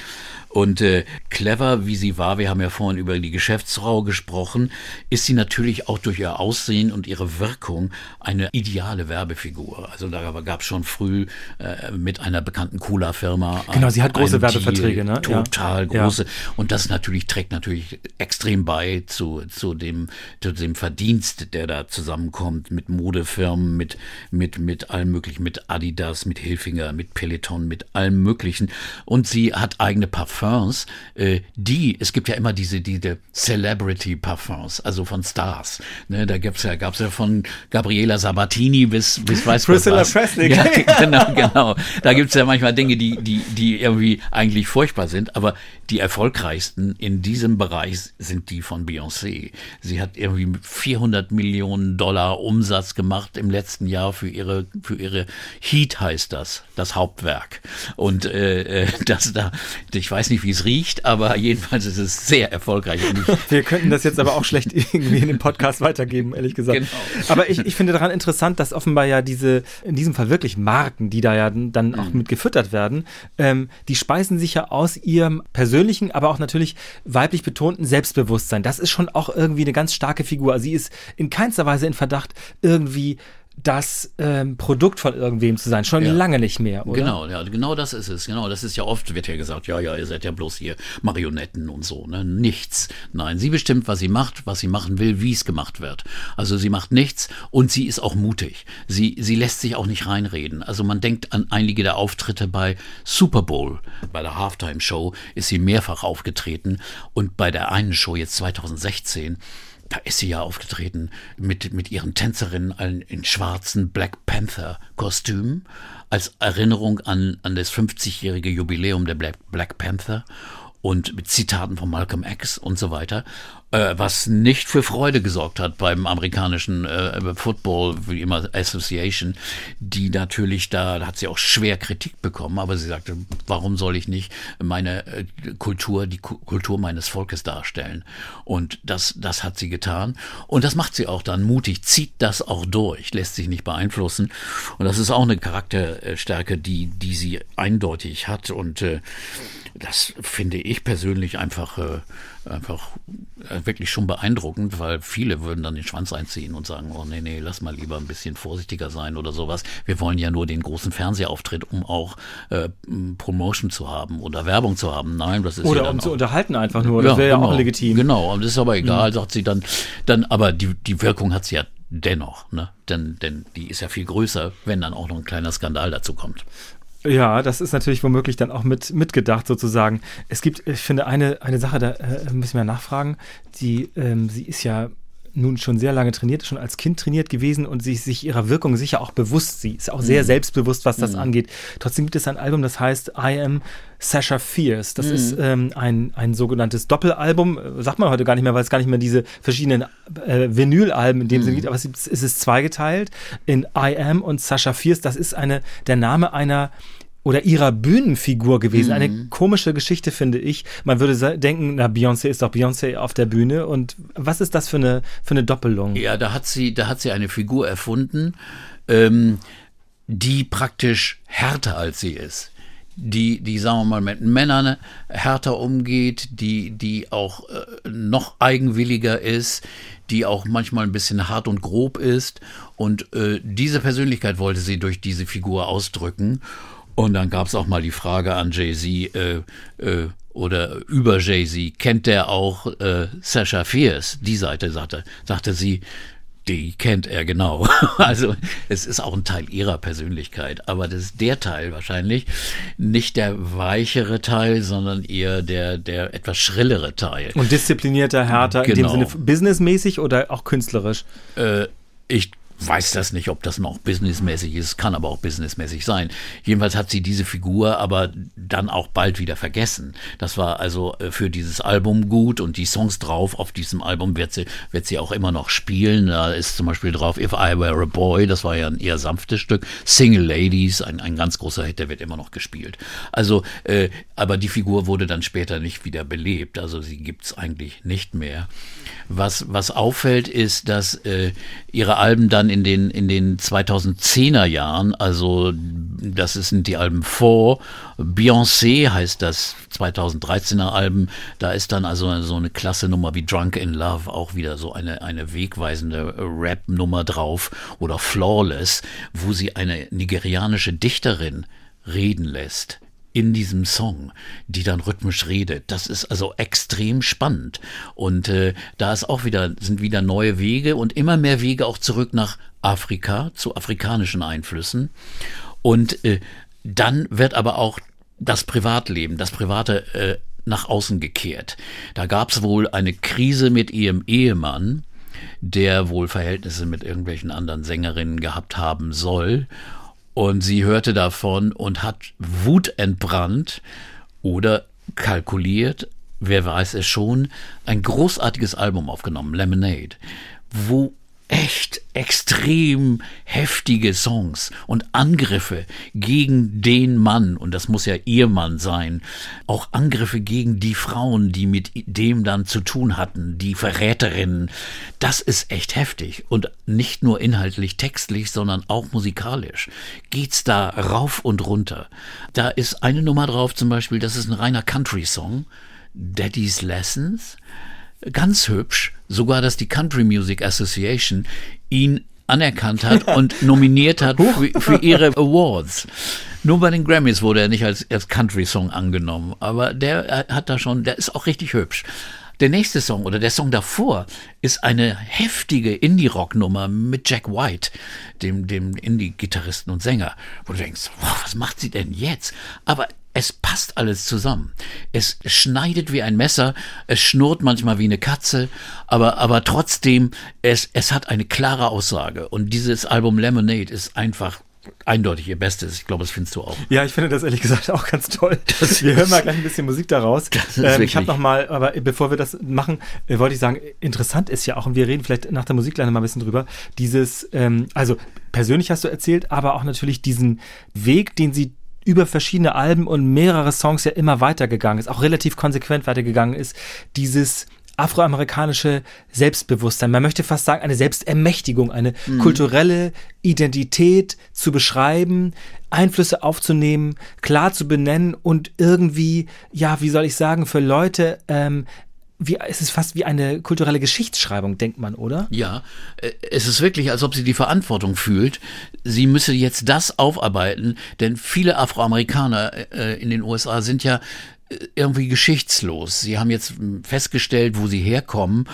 Speaker 1: Und äh, clever, wie sie war, wir haben ja vorhin über die Geschäftsfrau gesprochen, ist sie natürlich auch durch ihr Aussehen und ihre Wirkung eine ideale Werbefigur. Also da gab es schon früh äh, mit einer bekannten Cola-Firma.
Speaker 2: Genau, sie hat große Werbeverträge, ne?
Speaker 1: Total ja. große. Ja. Und das natürlich trägt natürlich extrem bei zu, zu, dem, zu dem Verdienst, der da zusammenkommt mit Modefirmen, mit, mit, mit allem möglichen, mit Adidas, mit Hilfinger, mit Peloton, mit allem möglichen. Und sie hat eigene Parfum Parfums, äh, die, es gibt ja immer diese, diese Celebrity Parfums, also von Stars. Ne, da gibt's ja, gab's ja von Gabriela Sabatini bis, bis weiß
Speaker 2: Priscilla
Speaker 1: was.
Speaker 2: Presley.
Speaker 1: Ja, genau, genau. Da gibt's ja manchmal Dinge, die, die, die irgendwie eigentlich furchtbar sind, aber die erfolgreichsten in diesem Bereich sind die von Beyoncé. Sie hat irgendwie 400 Millionen Dollar Umsatz gemacht im letzten Jahr für ihre, für ihre Heat heißt das, das Hauptwerk. Und äh, äh das da, ich weiß nicht, wie es riecht, aber jedenfalls ist es sehr erfolgreich.
Speaker 2: Wir könnten das jetzt aber auch schlecht irgendwie in dem Podcast weitergeben, ehrlich gesagt. Genau. Aber ich, ich finde daran interessant, dass offenbar ja diese, in diesem Fall wirklich Marken, die da ja dann auch mhm. mit gefüttert werden, ähm, die speisen sich ja aus ihrem persönlichen, aber auch natürlich weiblich betonten Selbstbewusstsein. Das ist schon auch irgendwie eine ganz starke Figur. Sie ist in keinster Weise in Verdacht, irgendwie das ähm, Produkt von irgendwem zu sein. Schon ja. lange nicht mehr, oder?
Speaker 1: Genau, ja, genau das ist es. Genau, das ist ja oft, wird ja gesagt, ja, ja, ihr seid ja bloß hier Marionetten und so, ne? Nichts. Nein, sie bestimmt, was sie macht, was sie machen will, wie es gemacht wird. Also sie macht nichts und sie ist auch mutig. Sie, sie lässt sich auch nicht reinreden. Also man denkt an einige der Auftritte bei Super Bowl, bei der Halftime Show ist sie mehrfach aufgetreten und bei der einen Show jetzt 2016 da ist sie ja aufgetreten mit, mit ihren Tänzerinnen in schwarzen Black Panther Kostümen als Erinnerung an, an das 50-jährige Jubiläum der Black, Black Panther und mit Zitaten von Malcolm X und so weiter was nicht für Freude gesorgt hat beim amerikanischen äh, Football, wie immer Association, die natürlich da, da hat sie auch schwer Kritik bekommen, aber sie sagte, warum soll ich nicht meine äh, Kultur, die Ku Kultur meines Volkes darstellen? Und das, das hat sie getan. Und das macht sie auch dann mutig, zieht das auch durch, lässt sich nicht beeinflussen. Und das ist auch eine Charakterstärke, die, die sie eindeutig hat. Und äh, das finde ich persönlich einfach, äh, einfach äh, wirklich schon beeindruckend, weil viele würden dann den Schwanz einziehen und sagen, oh nee, nee, lass mal lieber ein bisschen vorsichtiger sein oder sowas. Wir wollen ja nur den großen Fernsehauftritt, um auch äh, Promotion zu haben oder Werbung zu haben. Nein, das ist
Speaker 2: Oder
Speaker 1: ja
Speaker 2: um zu unterhalten einfach nur, das ja, wäre ja
Speaker 1: genau,
Speaker 2: auch legitim.
Speaker 1: Genau, und das ist aber egal, mhm. sagt sie dann, dann, aber die, die Wirkung hat sie ja dennoch, ne? Denn, denn die ist ja viel größer, wenn dann auch noch ein kleiner Skandal dazu kommt.
Speaker 2: Ja, das ist natürlich womöglich dann auch mit, mitgedacht sozusagen. Es gibt, ich finde, eine, eine Sache, da äh, müssen wir nachfragen. Die, ähm, sie ist ja nun schon sehr lange trainiert, schon als Kind trainiert gewesen und sich, sich ihrer Wirkung sicher auch bewusst. Sie ist auch sehr mhm. selbstbewusst, was das mhm. angeht. Trotzdem gibt es ein Album, das heißt I Am Sasha Fierce. Das mhm. ist ähm, ein, ein sogenanntes Doppelalbum. Sagt man heute gar nicht mehr, weil es gar nicht mehr diese verschiedenen äh, Vinylalben in dem mhm. Sinne gibt, aber es, es ist zweigeteilt in I Am und Sasha Fierce. Das ist eine, der Name einer oder ihrer Bühnenfigur gewesen. Mhm. Eine komische Geschichte, finde ich. Man würde denken, na, Beyoncé ist doch Beyoncé auf der Bühne. Und was ist das für eine, für eine Doppelung?
Speaker 1: Ja, da hat sie, da hat sie eine Figur erfunden, ähm, die praktisch härter als sie ist. Die, die, sagen wir mal, mit Männern härter umgeht, die, die auch äh, noch eigenwilliger ist, die auch manchmal ein bisschen hart und grob ist. Und äh, diese Persönlichkeit wollte sie durch diese Figur ausdrücken. Und dann gab es auch mal die Frage an Jay-Z äh, äh, oder über Jay-Z, kennt der auch äh, Sasha Fierce? Die Seite sagte, sagte sie, die kennt er genau. Also es ist auch ein Teil ihrer Persönlichkeit, aber das ist der Teil wahrscheinlich nicht der weichere Teil, sondern eher der der etwas schrillere Teil.
Speaker 2: Und disziplinierter, härter genau. in dem genau. Sinne businessmäßig oder auch künstlerisch?
Speaker 1: Äh, ich weiß das nicht, ob das noch businessmäßig ist, kann aber auch businessmäßig sein. Jedenfalls hat sie diese Figur aber dann auch bald wieder vergessen. Das war also äh, für dieses Album gut und die Songs drauf auf diesem Album wird sie, wird sie auch immer noch spielen. Da ist zum Beispiel drauf If I Were a Boy, das war ja ein eher sanftes Stück. Single Ladies, ein, ein ganz großer Hit, der wird immer noch gespielt. Also, äh, aber die Figur wurde dann später nicht wieder belebt. Also sie gibt's eigentlich nicht mehr. Was, was auffällt, ist, dass äh, ihre Alben dann in den, in den 2010er Jahren, also das sind die Alben vor, Beyoncé heißt das 2013er Album, da ist dann also so eine klasse Nummer wie Drunk in Love auch wieder so eine, eine wegweisende Rap-Nummer drauf. Oder Flawless, wo sie eine nigerianische Dichterin reden lässt in diesem Song, die dann rhythmisch redet. Das ist also extrem spannend. Und äh, da ist auch wieder, sind wieder neue Wege und immer mehr Wege auch zurück nach Afrika, zu afrikanischen Einflüssen. Und äh, dann wird aber auch das Privatleben, das private äh, nach außen gekehrt. Da gab es wohl eine Krise mit ihrem Ehemann, der wohl Verhältnisse mit irgendwelchen anderen Sängerinnen gehabt haben soll. Und sie hörte davon und hat Wut entbrannt oder kalkuliert, wer weiß es schon, ein großartiges Album aufgenommen, Lemonade, wo echt extrem heftige Songs und Angriffe gegen den Mann, und das muss ja ihr Mann sein, auch Angriffe gegen die Frauen, die mit dem dann zu tun hatten, die Verräterinnen, das ist echt heftig. Und nicht nur inhaltlich textlich, sondern auch musikalisch geht's da rauf und runter. Da ist eine Nummer drauf zum Beispiel, das ist ein reiner Country-Song, Daddy's Lessons, ganz hübsch, sogar dass die Country Music Association ihn anerkannt hat und nominiert hat für, für, ihre Awards. Nur bei den Grammys wurde er nicht als, als Country-Song angenommen, aber der hat da schon, der ist auch richtig hübsch. Der nächste Song oder der Song davor ist eine heftige Indie-Rock-Nummer mit Jack White, dem, dem Indie-Gitarristen und Sänger, wo du denkst, wow, was macht sie denn jetzt? Aber es passt alles zusammen. Es schneidet wie ein Messer, es schnurrt manchmal wie eine Katze, aber, aber trotzdem, es, es hat eine klare Aussage. Und dieses Album Lemonade ist einfach eindeutig ihr Bestes. Ich glaube, das findest du auch.
Speaker 2: Ja, ich finde das ehrlich gesagt auch ganz toll. Das wir hören mal gleich ein bisschen Musik daraus. Ähm, ich habe noch mal, aber bevor wir das machen, äh, wollte ich sagen, interessant ist ja auch, und wir reden vielleicht nach der Musik gleich mal ein bisschen drüber, dieses, ähm, also persönlich hast du erzählt, aber auch natürlich diesen Weg, den sie über verschiedene Alben und mehrere Songs ja immer weitergegangen ist, auch relativ konsequent weitergegangen ist, dieses afroamerikanische Selbstbewusstsein. Man möchte fast sagen, eine Selbstermächtigung, eine mhm. kulturelle Identität zu beschreiben, Einflüsse aufzunehmen, klar zu benennen und irgendwie, ja, wie soll ich sagen, für Leute ähm, wie, es ist fast wie eine kulturelle Geschichtsschreibung, denkt man, oder?
Speaker 1: Ja, äh, es ist wirklich, als ob sie die Verantwortung fühlt. Sie müsse jetzt das aufarbeiten, denn viele Afroamerikaner äh, in den USA sind ja irgendwie geschichtslos. Sie haben jetzt festgestellt, wo sie herkommen,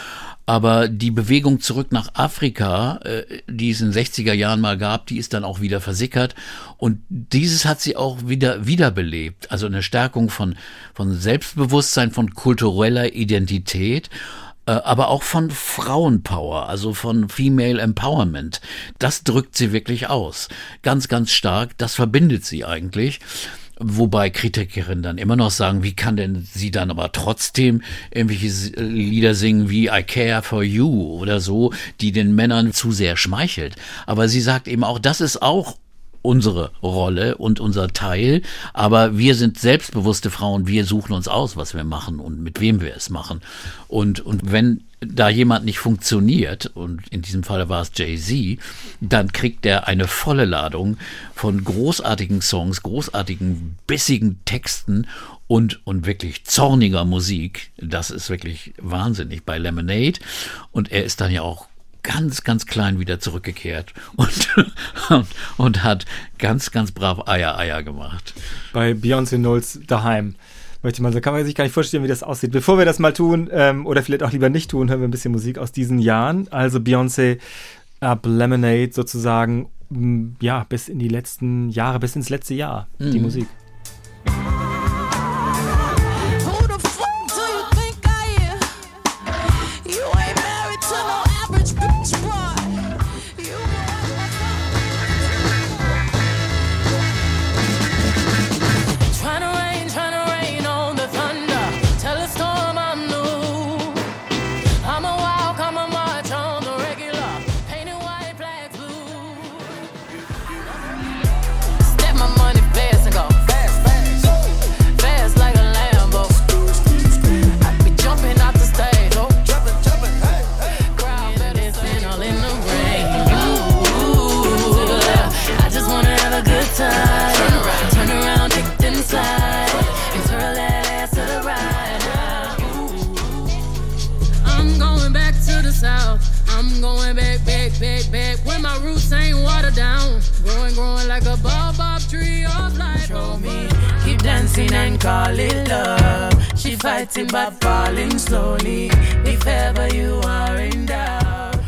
Speaker 1: aber die Bewegung zurück nach Afrika, äh, die es in den 60er Jahren mal gab, die ist dann auch wieder versickert und dieses hat sie auch wieder wiederbelebt. Also eine Stärkung von, von Selbstbewusstsein, von kultureller Identität äh, aber auch von Frauenpower, also von Female Empowerment. Das drückt sie wirklich aus. Ganz, ganz stark. Das verbindet sie eigentlich. Wobei Kritikerinnen dann immer noch sagen, wie kann denn sie dann aber trotzdem irgendwelche Lieder singen wie I Care for You oder so, die den Männern zu sehr schmeichelt. Aber sie sagt eben auch, das ist auch unsere Rolle und unser Teil, aber wir sind selbstbewusste Frauen, wir suchen uns aus, was wir machen und mit wem wir es machen. Und, und wenn da jemand nicht funktioniert, und in diesem Fall war es Jay-Z, dann kriegt er eine volle Ladung von großartigen Songs, großartigen, bissigen Texten und, und wirklich zorniger Musik. Das ist wirklich wahnsinnig bei Lemonade. Und er ist dann ja auch ganz, ganz klein wieder zurückgekehrt und, und, und hat ganz, ganz brav Eier, Eier gemacht.
Speaker 2: Bei Beyoncé Knowles daheim möchte man, so kann man sich gar nicht vorstellen, wie das aussieht. Bevor wir das mal tun, ähm, oder vielleicht auch lieber nicht tun, hören wir ein bisschen Musik aus diesen Jahren. Also Beyoncé ab Lemonade sozusagen, ja, bis in die letzten Jahre, bis ins letzte Jahr, mhm. die Musik.
Speaker 1: Dancing and call it love. She fighting but falling slowly. If ever you are in doubt.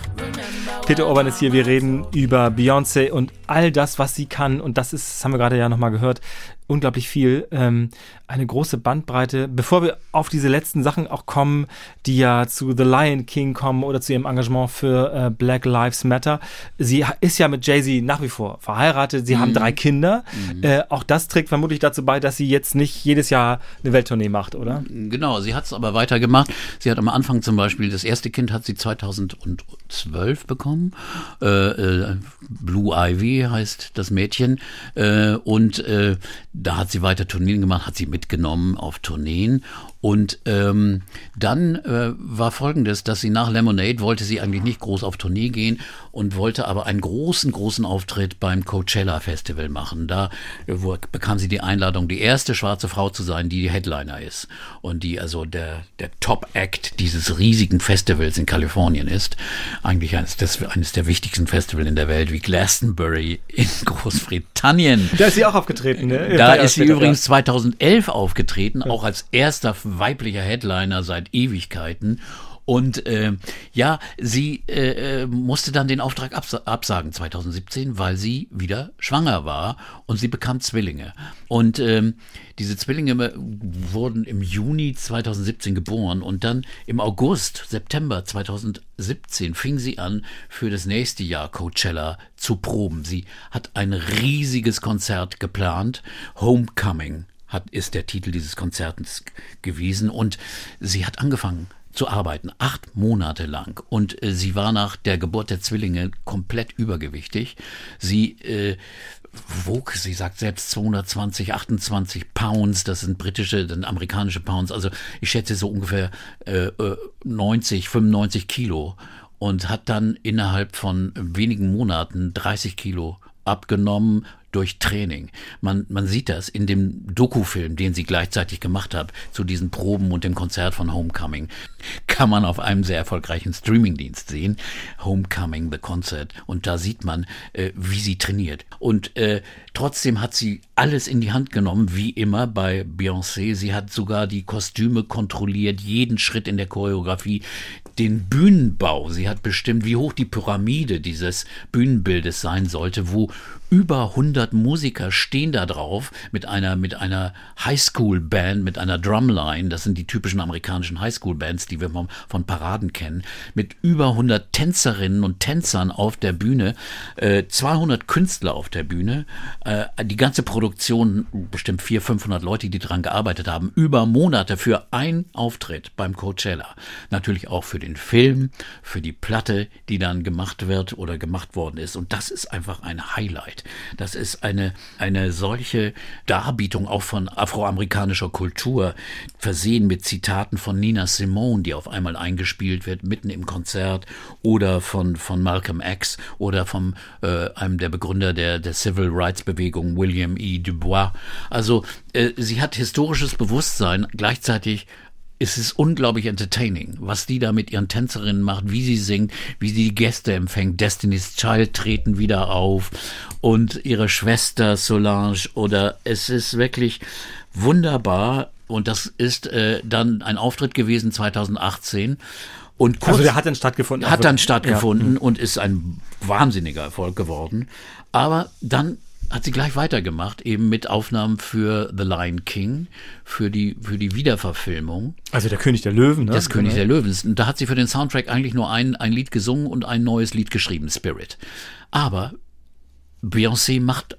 Speaker 2: Peter Orban ist hier. Wir reden über Beyoncé und all das, was sie kann, und das ist, das haben wir gerade ja nochmal gehört, unglaublich viel. Ähm, eine große Bandbreite. Bevor wir auf diese letzten Sachen auch kommen, die ja zu The Lion King kommen oder zu ihrem Engagement für äh, Black Lives Matter. Sie ist ja mit Jay-Z nach wie vor verheiratet. Sie mhm. haben drei Kinder. Mhm. Äh, auch das trägt vermutlich dazu bei, dass sie jetzt nicht jedes Jahr eine Welttournee macht, oder?
Speaker 1: Genau, sie hat es aber weitergemacht. Sie hat am Anfang zum Beispiel, das erste Kind hat sie 2012 bekommen. Äh, äh, Blue Ivy heißt das Mädchen. Äh, und äh, da hat sie weiter Tourneen gemacht, hat sie mitgenommen auf Tourneen und ähm, dann äh, war folgendes, dass sie nach Lemonade wollte sie eigentlich nicht groß auf Tournee gehen und wollte aber einen großen, großen Auftritt beim Coachella Festival machen. Da äh, wo, bekam sie die Einladung, die erste schwarze Frau zu sein, die Headliner ist und die also der, der Top-Act dieses riesigen Festivals in Kalifornien ist. Eigentlich eines, des, eines der wichtigsten Festivals in der Welt, wie Glastonbury in Großbritannien.
Speaker 2: Da ist sie auch aufgetreten, ne?
Speaker 1: Da ist sie übrigens 2011 aufgetreten, auch als erster weiblicher Headliner seit Ewigkeiten. Und äh, ja, sie äh, äh musste dann den Auftrag abs absagen 2017, weil sie wieder schwanger war und sie bekam Zwillinge. Und ähm, diese Zwillinge wurden im Juni 2017 geboren und dann im August, September 2017 fing sie an, für das nächste Jahr Coachella zu proben. Sie hat ein riesiges Konzert geplant, Homecoming hat, ist der Titel dieses Konzertes gewesen. Und sie hat angefangen zu arbeiten, acht Monate lang. Und äh, sie war nach der Geburt der Zwillinge komplett übergewichtig. Sie äh, wog, sie sagt selbst 220, 28 Pounds, das sind britische, dann amerikanische Pounds, also ich schätze so ungefähr äh, 90, äh, 95 Kilo und hat dann innerhalb von wenigen Monaten 30 Kilo abgenommen, durch Training. Man, man sieht das in dem Dokufilm, den sie gleichzeitig gemacht hat, zu diesen Proben und dem Konzert von Homecoming. Kann man auf einem sehr erfolgreichen Streamingdienst sehen. Homecoming, The Concert. Und da sieht man, äh, wie sie trainiert. Und äh, trotzdem hat sie alles in die Hand genommen, wie immer bei Beyoncé. Sie hat sogar die Kostüme kontrolliert, jeden Schritt in der Choreografie, den Bühnenbau. Sie hat bestimmt, wie hoch die Pyramide dieses Bühnenbildes sein sollte, wo über 100 Musiker stehen da drauf mit einer, mit einer Highschool-Band, mit einer Drumline. Das sind die typischen amerikanischen Highschool-Bands, die wir von, von Paraden kennen. Mit über 100 Tänzerinnen und Tänzern auf der Bühne, äh, 200 Künstler auf der Bühne. Äh, die ganze Produktion, bestimmt 400, 500 Leute, die daran gearbeitet haben, über Monate für ein Auftritt beim Coachella. Natürlich auch für den Film, für die Platte, die dann gemacht wird oder gemacht worden ist. Und das ist einfach ein Highlight. Das ist eine, eine solche Darbietung auch von afroamerikanischer Kultur, versehen mit Zitaten von Nina Simone, die auf einmal eingespielt wird, mitten im Konzert, oder von, von Malcolm X oder von äh, einem der Begründer der, der Civil Rights Bewegung, William E. Dubois. Also äh, sie hat historisches Bewusstsein, gleichzeitig es ist unglaublich entertaining, was die da mit ihren Tänzerinnen macht, wie sie singt, wie sie die Gäste empfängt. Destiny's Child treten wieder auf und ihre Schwester Solange oder es ist wirklich wunderbar und das ist äh, dann ein Auftritt gewesen 2018 und
Speaker 2: kurz, also der hat dann stattgefunden.
Speaker 1: Hat dann stattgefunden ja. und ist ein wahnsinniger Erfolg geworden. Aber dann hat sie gleich weitergemacht, eben mit Aufnahmen für The Lion King, für die, für die Wiederverfilmung.
Speaker 2: Also der König der Löwen, ne?
Speaker 1: Das König der Löwen. Und da hat sie für den Soundtrack eigentlich nur ein, ein Lied gesungen und ein neues Lied geschrieben, Spirit. Aber Beyoncé macht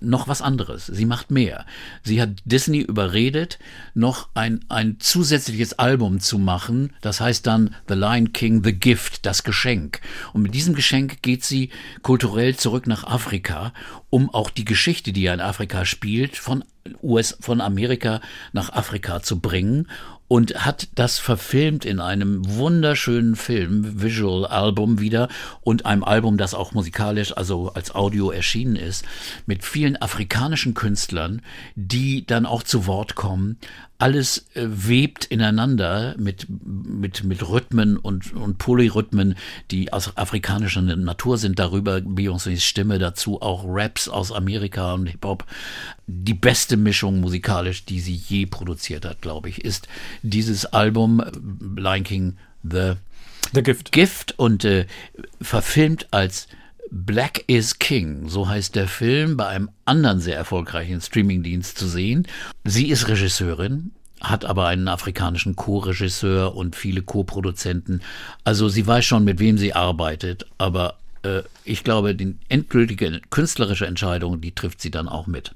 Speaker 1: noch was anderes. Sie macht mehr. Sie hat Disney überredet, noch ein, ein zusätzliches Album zu machen. Das heißt dann The Lion King, The Gift, das Geschenk. Und mit diesem Geschenk geht sie kulturell zurück nach Afrika, um auch die Geschichte, die ja in Afrika spielt, von US, von Amerika nach Afrika zu bringen und hat das verfilmt in einem wunderschönen Film, Visual Album wieder und einem Album, das auch musikalisch, also als Audio erschienen ist, mit vielen afrikanischen Künstlern, die dann auch zu Wort kommen, alles äh, webt ineinander mit, mit, mit Rhythmen und, und Polyrhythmen, die aus afrikanischer Natur sind. Darüber Beyoncés Stimme dazu, auch Raps aus Amerika und Hip-Hop. Die beste Mischung musikalisch, die sie je produziert hat, glaube ich, ist dieses Album äh, Lion King The,
Speaker 2: The Gift.
Speaker 1: Gift und äh, verfilmt als Black is King, so heißt der Film, bei einem anderen sehr erfolgreichen Streamingdienst zu sehen. Sie ist Regisseurin, hat aber einen afrikanischen Co-Regisseur und viele Co-Produzenten. Also sie weiß schon, mit wem sie arbeitet, aber äh, ich glaube, die endgültige künstlerische Entscheidung, die trifft sie dann auch mit.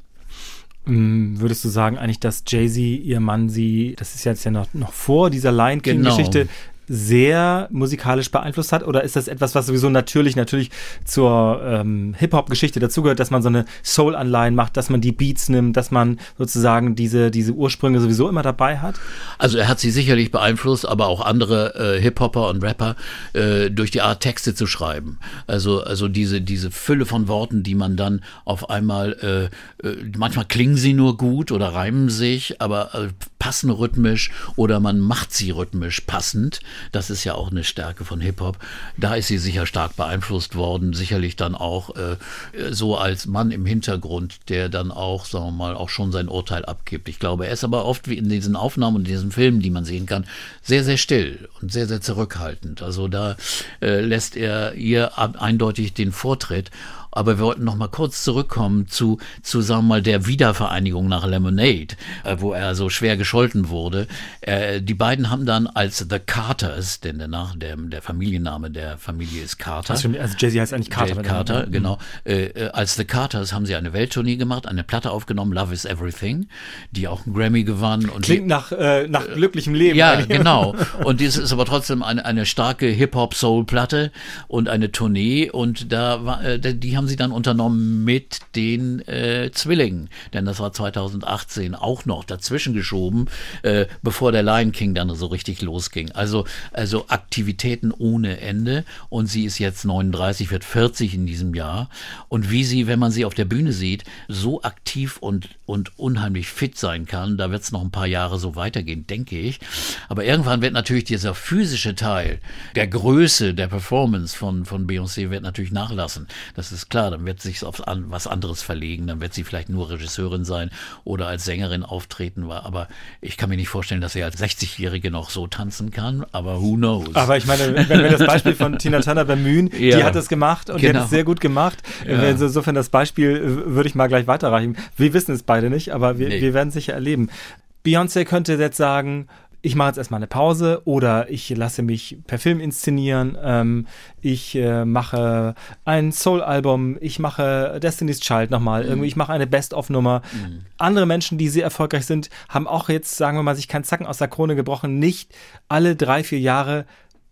Speaker 2: Mm, würdest du sagen eigentlich, dass Jay-Z, ihr Mann, sie, das ist jetzt ja noch, noch vor dieser Lion King-Geschichte, genau sehr musikalisch beeinflusst hat? Oder ist das etwas, was sowieso natürlich, natürlich zur ähm, Hip-Hop-Geschichte dazugehört, dass man so eine Soul-Anleihen macht, dass man die Beats nimmt, dass man sozusagen diese, diese Ursprünge sowieso immer dabei hat?
Speaker 1: Also er hat sie sicherlich beeinflusst, aber auch andere äh, Hip-Hopper und Rapper äh, durch die Art, Texte zu schreiben. Also, also diese, diese Fülle von Worten, die man dann auf einmal, äh, äh manchmal klingen sie nur gut oder reimen sich, aber äh, passen rhythmisch oder man macht sie rhythmisch passend. Das ist ja auch eine Stärke von Hip-Hop. Da ist sie sicher stark beeinflusst worden, sicherlich dann auch äh, so als Mann im Hintergrund, der dann auch, sagen wir mal, auch schon sein Urteil abgibt. Ich glaube, er ist aber oft wie in diesen Aufnahmen und diesen Filmen, die man sehen kann, sehr, sehr still und sehr, sehr zurückhaltend. Also da äh, lässt er ihr eindeutig den Vortritt. Aber wir wollten noch mal kurz zurückkommen zu, zu sagen wir mal, der Wiedervereinigung nach Lemonade, äh, wo er so schwer gescholten wurde. Äh, die beiden haben dann als The Carters, denn der, Nach der, der Familienname der Familie ist Carter.
Speaker 2: Also, also Jay-Z heißt eigentlich Carter.
Speaker 1: Jay Carter, mhm. genau. Äh, äh, als The Carters haben sie eine Welttournee gemacht, eine Platte aufgenommen, Love is Everything, die auch einen Grammy gewann. Und
Speaker 2: Klingt
Speaker 1: die,
Speaker 2: nach, äh, nach glücklichem Leben.
Speaker 1: Ja, genau. Und dies ist aber trotzdem eine, eine starke Hip-Hop-Soul-Platte und eine Tournee und da war, äh, die haben haben sie dann unternommen mit den äh, Zwillingen, denn das war 2018 auch noch dazwischen geschoben, äh, bevor der Lion King dann so richtig losging. Also, also Aktivitäten ohne Ende und sie ist jetzt 39, wird 40 in diesem Jahr und wie sie, wenn man sie auf der Bühne sieht, so aktiv und, und unheimlich fit sein kann, da wird es noch ein paar Jahre so weitergehen, denke ich. Aber irgendwann wird natürlich dieser physische Teil der Größe der Performance von, von Beyoncé wird natürlich nachlassen. Das ist klar, dann wird sich auf an, was anderes verlegen, dann wird sie vielleicht nur Regisseurin sein oder als Sängerin auftreten, aber ich kann mir nicht vorstellen, dass sie als 60-Jährige noch so tanzen kann, aber who knows.
Speaker 2: Aber ich meine, wenn wir das Beispiel von Tina Turner bemühen, ja, die hat es gemacht und genau. die hat es genau. sehr gut gemacht. Ja. Insofern das Beispiel äh, würde ich mal gleich weiterreichen. Wir wissen es beide nicht, aber wir, nee. wir werden es sicher erleben. Beyoncé könnte jetzt sagen, ich mache jetzt erstmal eine Pause oder ich lasse mich per Film inszenieren, ähm, ich äh, mache ein Soul-Album, ich mache Destiny's Child nochmal, mhm. irgendwie, ich mache eine Best-of-Nummer. Mhm. Andere Menschen, die sehr erfolgreich sind, haben auch jetzt, sagen wir mal, sich keinen Zacken aus der Krone gebrochen, nicht alle drei, vier Jahre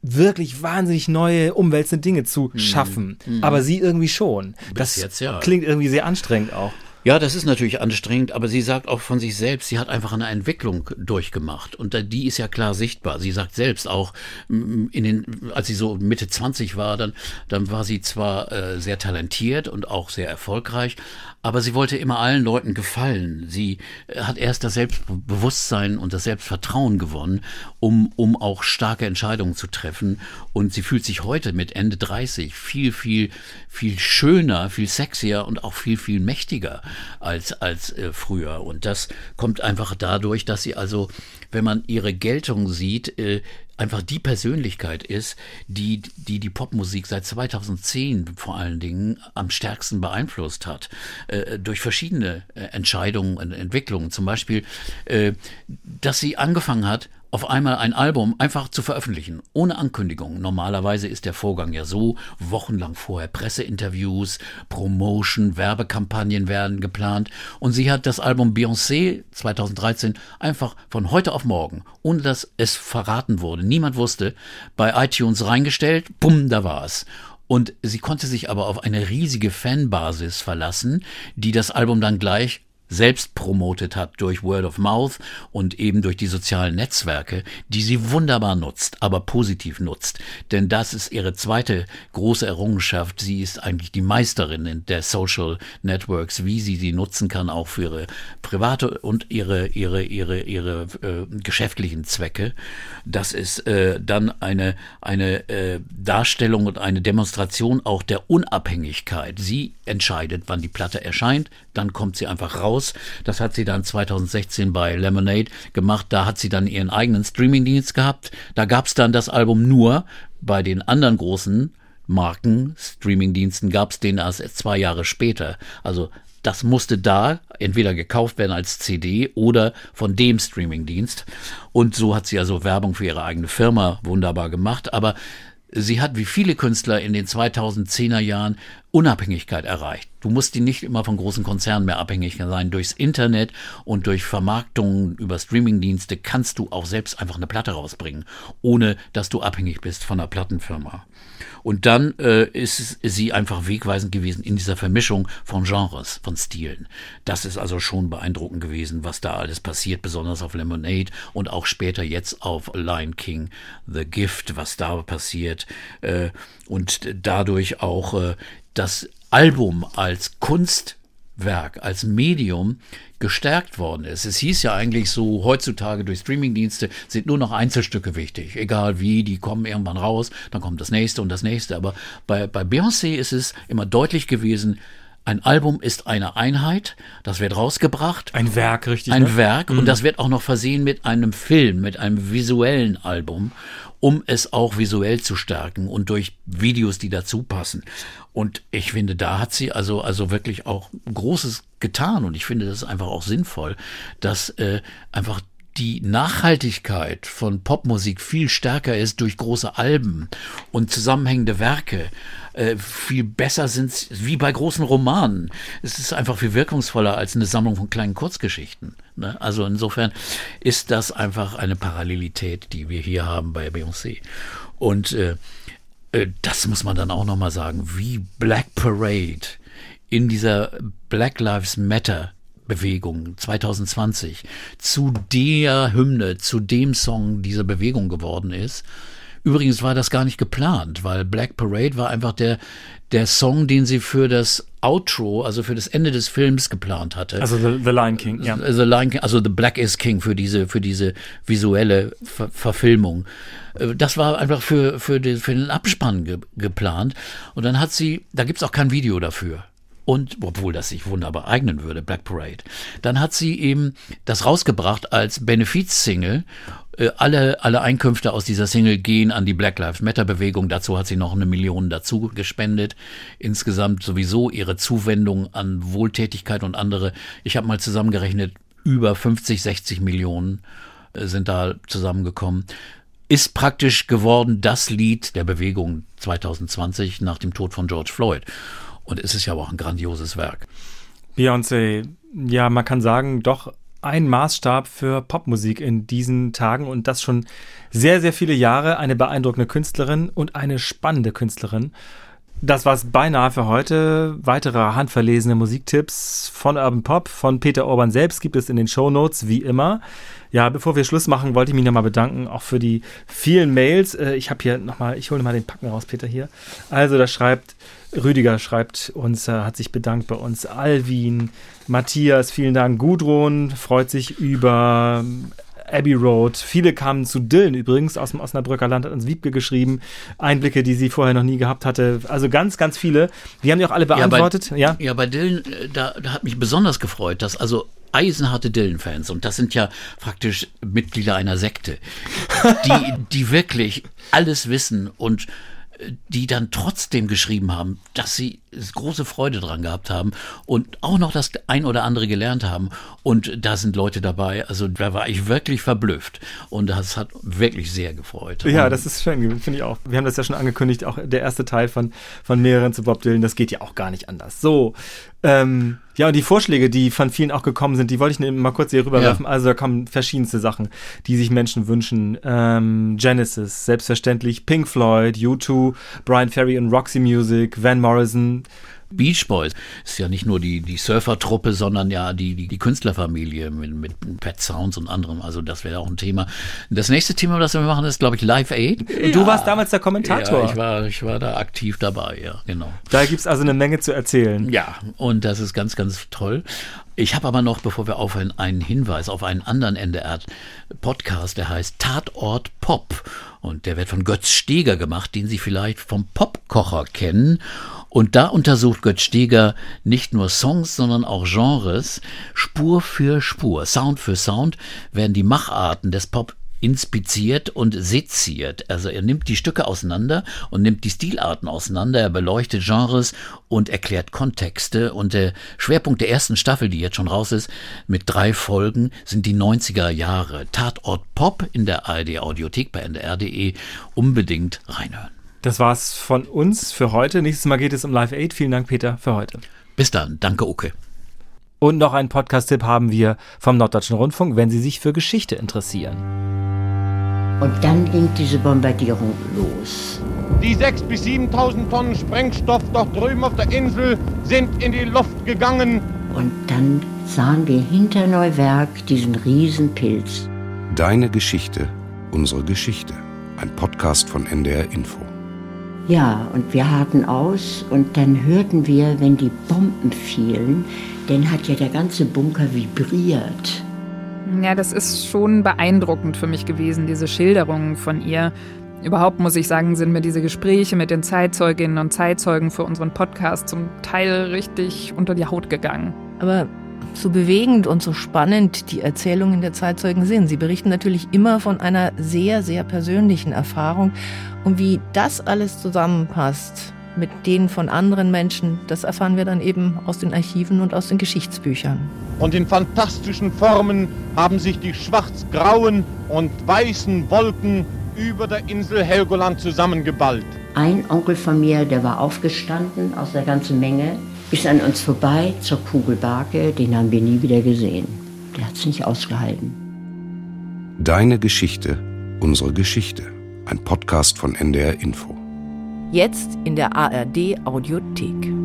Speaker 2: wirklich wahnsinnig neue, umwälzende Dinge zu mhm. schaffen. Mhm. Aber sie irgendwie schon. Bis das jetzt, ja. klingt irgendwie sehr anstrengend auch.
Speaker 1: Ja, das ist natürlich anstrengend, aber sie sagt auch von sich selbst, sie hat einfach eine Entwicklung durchgemacht und die ist ja klar sichtbar. Sie sagt selbst auch, in den, als sie so Mitte 20 war, dann, dann war sie zwar äh, sehr talentiert und auch sehr erfolgreich, aber sie wollte immer allen Leuten gefallen. Sie äh, hat erst das Selbstbewusstsein und das Selbstvertrauen gewonnen, um, um auch starke Entscheidungen zu treffen. Und sie fühlt sich heute mit Ende 30 viel, viel, viel schöner, viel sexier und auch viel, viel mächtiger als, als äh, früher. Und das kommt einfach dadurch, dass sie also, wenn man ihre Geltung sieht, äh, einfach die Persönlichkeit ist, die, die die Popmusik seit 2010 vor allen Dingen am stärksten beeinflusst hat. Äh, durch verschiedene äh, Entscheidungen und Entwicklungen. Zum Beispiel, äh, dass sie angefangen hat, auf einmal ein Album einfach zu veröffentlichen, ohne Ankündigung. Normalerweise ist der Vorgang ja so, wochenlang vorher Presseinterviews, Promotion, Werbekampagnen werden geplant und sie hat das Album Beyoncé 2013 einfach von heute auf morgen, ohne dass es verraten wurde, niemand wusste, bei iTunes reingestellt, bumm, da war es. Und sie konnte sich aber auf eine riesige Fanbasis verlassen, die das Album dann gleich selbst promotet hat durch Word of Mouth und eben durch die sozialen Netzwerke, die sie wunderbar nutzt, aber positiv nutzt. Denn das ist ihre zweite große Errungenschaft. Sie ist eigentlich die Meisterin der Social Networks, wie sie sie nutzen kann, auch für ihre private und ihre, ihre, ihre, ihre äh, geschäftlichen Zwecke. Das ist äh, dann eine, eine äh, Darstellung und eine Demonstration auch der Unabhängigkeit. Sie entscheidet, wann die Platte erscheint, dann kommt sie einfach raus. Das hat sie dann 2016 bei Lemonade gemacht. Da hat sie dann ihren eigenen Streamingdienst gehabt. Da gab es dann das Album nur bei den anderen großen Marken, Streamingdiensten gab es den erst zwei Jahre später. Also das musste da entweder gekauft werden als CD oder von dem Streamingdienst. Und so hat sie also Werbung für ihre eigene Firma wunderbar gemacht. Aber sie hat wie viele Künstler in den 2010er Jahren Unabhängigkeit erreicht. Du musst die nicht immer von großen Konzernen mehr abhängig sein. Durchs Internet und durch Vermarktungen über Streamingdienste kannst du auch selbst einfach eine Platte rausbringen, ohne dass du abhängig bist von einer Plattenfirma. Und dann äh, ist sie einfach wegweisend gewesen in dieser Vermischung von Genres, von Stilen. Das ist also schon beeindruckend gewesen, was da alles passiert, besonders auf Lemonade und auch später jetzt auf Lion King, The Gift, was da passiert. Äh, und dadurch auch äh, das Album als Kunstwerk, als Medium gestärkt worden ist. Es hieß ja eigentlich so, heutzutage durch Streamingdienste sind nur noch Einzelstücke wichtig. Egal wie, die kommen irgendwann raus, dann kommt das nächste und das nächste. Aber bei, bei Beyoncé ist es immer deutlich gewesen, ein Album ist eine Einheit, das wird rausgebracht.
Speaker 2: Ein Werk, richtig.
Speaker 1: Ein ne? Werk mhm. und das wird auch noch versehen mit einem Film, mit einem visuellen Album, um es auch visuell zu stärken und durch Videos, die dazu passen. Und ich finde, da hat sie also, also wirklich auch Großes getan und ich finde das einfach auch sinnvoll, dass äh, einfach die Nachhaltigkeit von Popmusik viel stärker ist durch große Alben und zusammenhängende Werke. Äh, viel besser sind wie bei großen Romanen. Es ist einfach viel wirkungsvoller als eine Sammlung von kleinen Kurzgeschichten. Ne? Also insofern ist das einfach eine Parallelität, die wir hier haben bei Beyoncé. Und äh, äh, das muss man dann auch nochmal sagen, wie Black Parade in dieser Black Lives Matter Bewegung 2020 zu der Hymne, zu dem Song dieser Bewegung geworden ist. Übrigens war das gar nicht geplant, weil Black Parade war einfach der, der Song, den sie für das Outro, also für das Ende des Films geplant hatte.
Speaker 2: Also The, the Lion King, ja.
Speaker 1: The Lion King, also The Black is King für diese, für diese visuelle Ver Verfilmung. Äh, das war einfach für, für, den, für den Abspann ge geplant. Und dann hat sie, da gibt's auch kein Video dafür und obwohl das sich wunderbar eignen würde, Black Parade. Dann hat sie eben das rausgebracht als Benefiz-Single. Äh, alle, alle Einkünfte aus dieser Single gehen an die Black Lives Matter Bewegung. Dazu hat sie noch eine Million dazu gespendet. Insgesamt sowieso ihre Zuwendung an Wohltätigkeit und andere. Ich habe mal zusammengerechnet, über 50, 60 Millionen äh, sind da zusammengekommen ist praktisch geworden das Lied der Bewegung 2020 nach dem Tod von George Floyd. Und es ist ja auch ein grandioses Werk.
Speaker 2: Beyoncé, ja, man kann sagen, doch ein Maßstab für Popmusik in diesen Tagen und das schon sehr, sehr viele Jahre. Eine beeindruckende Künstlerin und eine spannende Künstlerin. Das war's beinahe für heute. Weitere handverlesene Musiktipps von Urban Pop, von Peter Orban selbst gibt es in den Show Notes, wie immer. Ja, bevor wir Schluss machen, wollte ich mich nochmal bedanken, auch für die vielen Mails. Äh, ich habe hier nochmal, ich hole mal den Packen raus, Peter, hier. Also, da schreibt Rüdiger schreibt uns, äh, hat sich bedankt bei uns. Alvin, Matthias, vielen Dank. Gudrun freut sich über ähm, Abbey Road. Viele kamen zu Dylan übrigens aus dem Osnabrücker Land, hat uns Wiebke geschrieben. Einblicke, die sie vorher noch nie gehabt hatte. Also ganz, ganz viele. Die haben die auch alle beantwortet.
Speaker 1: Ja, bei, ja? ja, bei Dylan, äh, da, da hat mich besonders gefreut, dass also eisenharte Dylan-Fans, und das sind ja praktisch Mitglieder einer Sekte, die, die wirklich alles wissen und die dann trotzdem geschrieben haben, dass sie große Freude dran gehabt haben und auch noch das ein oder andere gelernt haben. Und da sind Leute dabei, also da war ich wirklich verblüfft. Und das hat wirklich sehr gefreut.
Speaker 2: Ja, das ist schön, finde ich auch. Wir haben das ja schon angekündigt, auch der erste Teil von, von mehreren zu Bob Dylan, das geht ja auch gar nicht anders. So, ähm, ja, und die Vorschläge, die von vielen auch gekommen sind, die wollte ich mal kurz hier rüberwerfen. Ja. Also da kommen verschiedenste Sachen, die sich Menschen wünschen. Ähm, Genesis, selbstverständlich, Pink Floyd, U2, Brian Ferry und Roxy Music, Van Morrison,
Speaker 1: Beach Boys ist ja nicht nur die, die Surfertruppe, sondern ja die, die, die Künstlerfamilie mit, mit Pet Sounds und anderem. Also das wäre auch ein Thema. Das nächste Thema, das wir machen, ist, glaube ich, Live Aid.
Speaker 2: Ja. Du warst damals der Kommentator.
Speaker 1: Ja, ich war, ich war da aktiv dabei, ja, genau.
Speaker 2: Da gibt es also eine Menge zu erzählen.
Speaker 1: Ja, und das ist ganz, ganz toll. Ich habe aber noch, bevor wir aufhören, einen Hinweis auf einen anderen NDR-Podcast, der heißt Tatort Pop. Und der wird von Götz Steger gemacht, den Sie vielleicht vom Popkocher kennen. Und da untersucht Götz Steger nicht nur Songs, sondern auch Genres. Spur für Spur, Sound für Sound werden die Macharten des Pop inspiziert und seziert. Also er nimmt die Stücke auseinander und nimmt die Stilarten auseinander, er beleuchtet Genres und erklärt Kontexte. Und der Schwerpunkt der ersten Staffel, die jetzt schon raus ist, mit drei Folgen, sind die 90er Jahre. Tatort Pop in der ARD Audiothek bei ndr.de. Unbedingt reinhören.
Speaker 2: Das war's von uns für heute. Nächstes Mal geht es um Live Aid. Vielen Dank, Peter, für heute.
Speaker 1: Bis dann. Danke, Uke.
Speaker 2: Und noch einen Podcast-Tipp haben wir vom Norddeutschen Rundfunk, wenn Sie sich für Geschichte interessieren.
Speaker 3: Und dann ging diese Bombardierung los.
Speaker 4: Die 6.000 bis 7.000 Tonnen Sprengstoff dort drüben auf der Insel sind in die Luft gegangen.
Speaker 3: Und dann sahen wir hinter Neuwerk diesen Riesenpilz.
Speaker 5: Deine Geschichte, unsere Geschichte. Ein Podcast von NDR Info.
Speaker 3: Ja, und wir harten aus und dann hörten wir, wenn die Bomben fielen, dann hat ja der ganze Bunker vibriert.
Speaker 6: Ja, das ist schon beeindruckend für mich gewesen, diese Schilderungen von ihr. Überhaupt muss ich sagen, sind mir diese Gespräche mit den Zeitzeuginnen und Zeitzeugen für unseren Podcast zum Teil richtig unter die Haut gegangen.
Speaker 7: Aber so bewegend und so spannend die Erzählungen der Zeitzeugen sind. Sie berichten natürlich immer von einer sehr, sehr persönlichen Erfahrung. Und wie das alles zusammenpasst mit denen von anderen Menschen, das erfahren wir dann eben aus den Archiven und aus den Geschichtsbüchern.
Speaker 4: Und in fantastischen Formen haben sich die schwarz-grauen und weißen Wolken über der Insel Helgoland zusammengeballt.
Speaker 3: Ein Onkel von mir, der war aufgestanden aus der ganzen Menge, ist an uns vorbei zur Kugelbarke, den haben wir nie wieder gesehen. Der hat es nicht ausgehalten.
Speaker 5: Deine Geschichte, unsere Geschichte. Ein Podcast von NDR Info.
Speaker 7: Jetzt in der ARD Audiothek.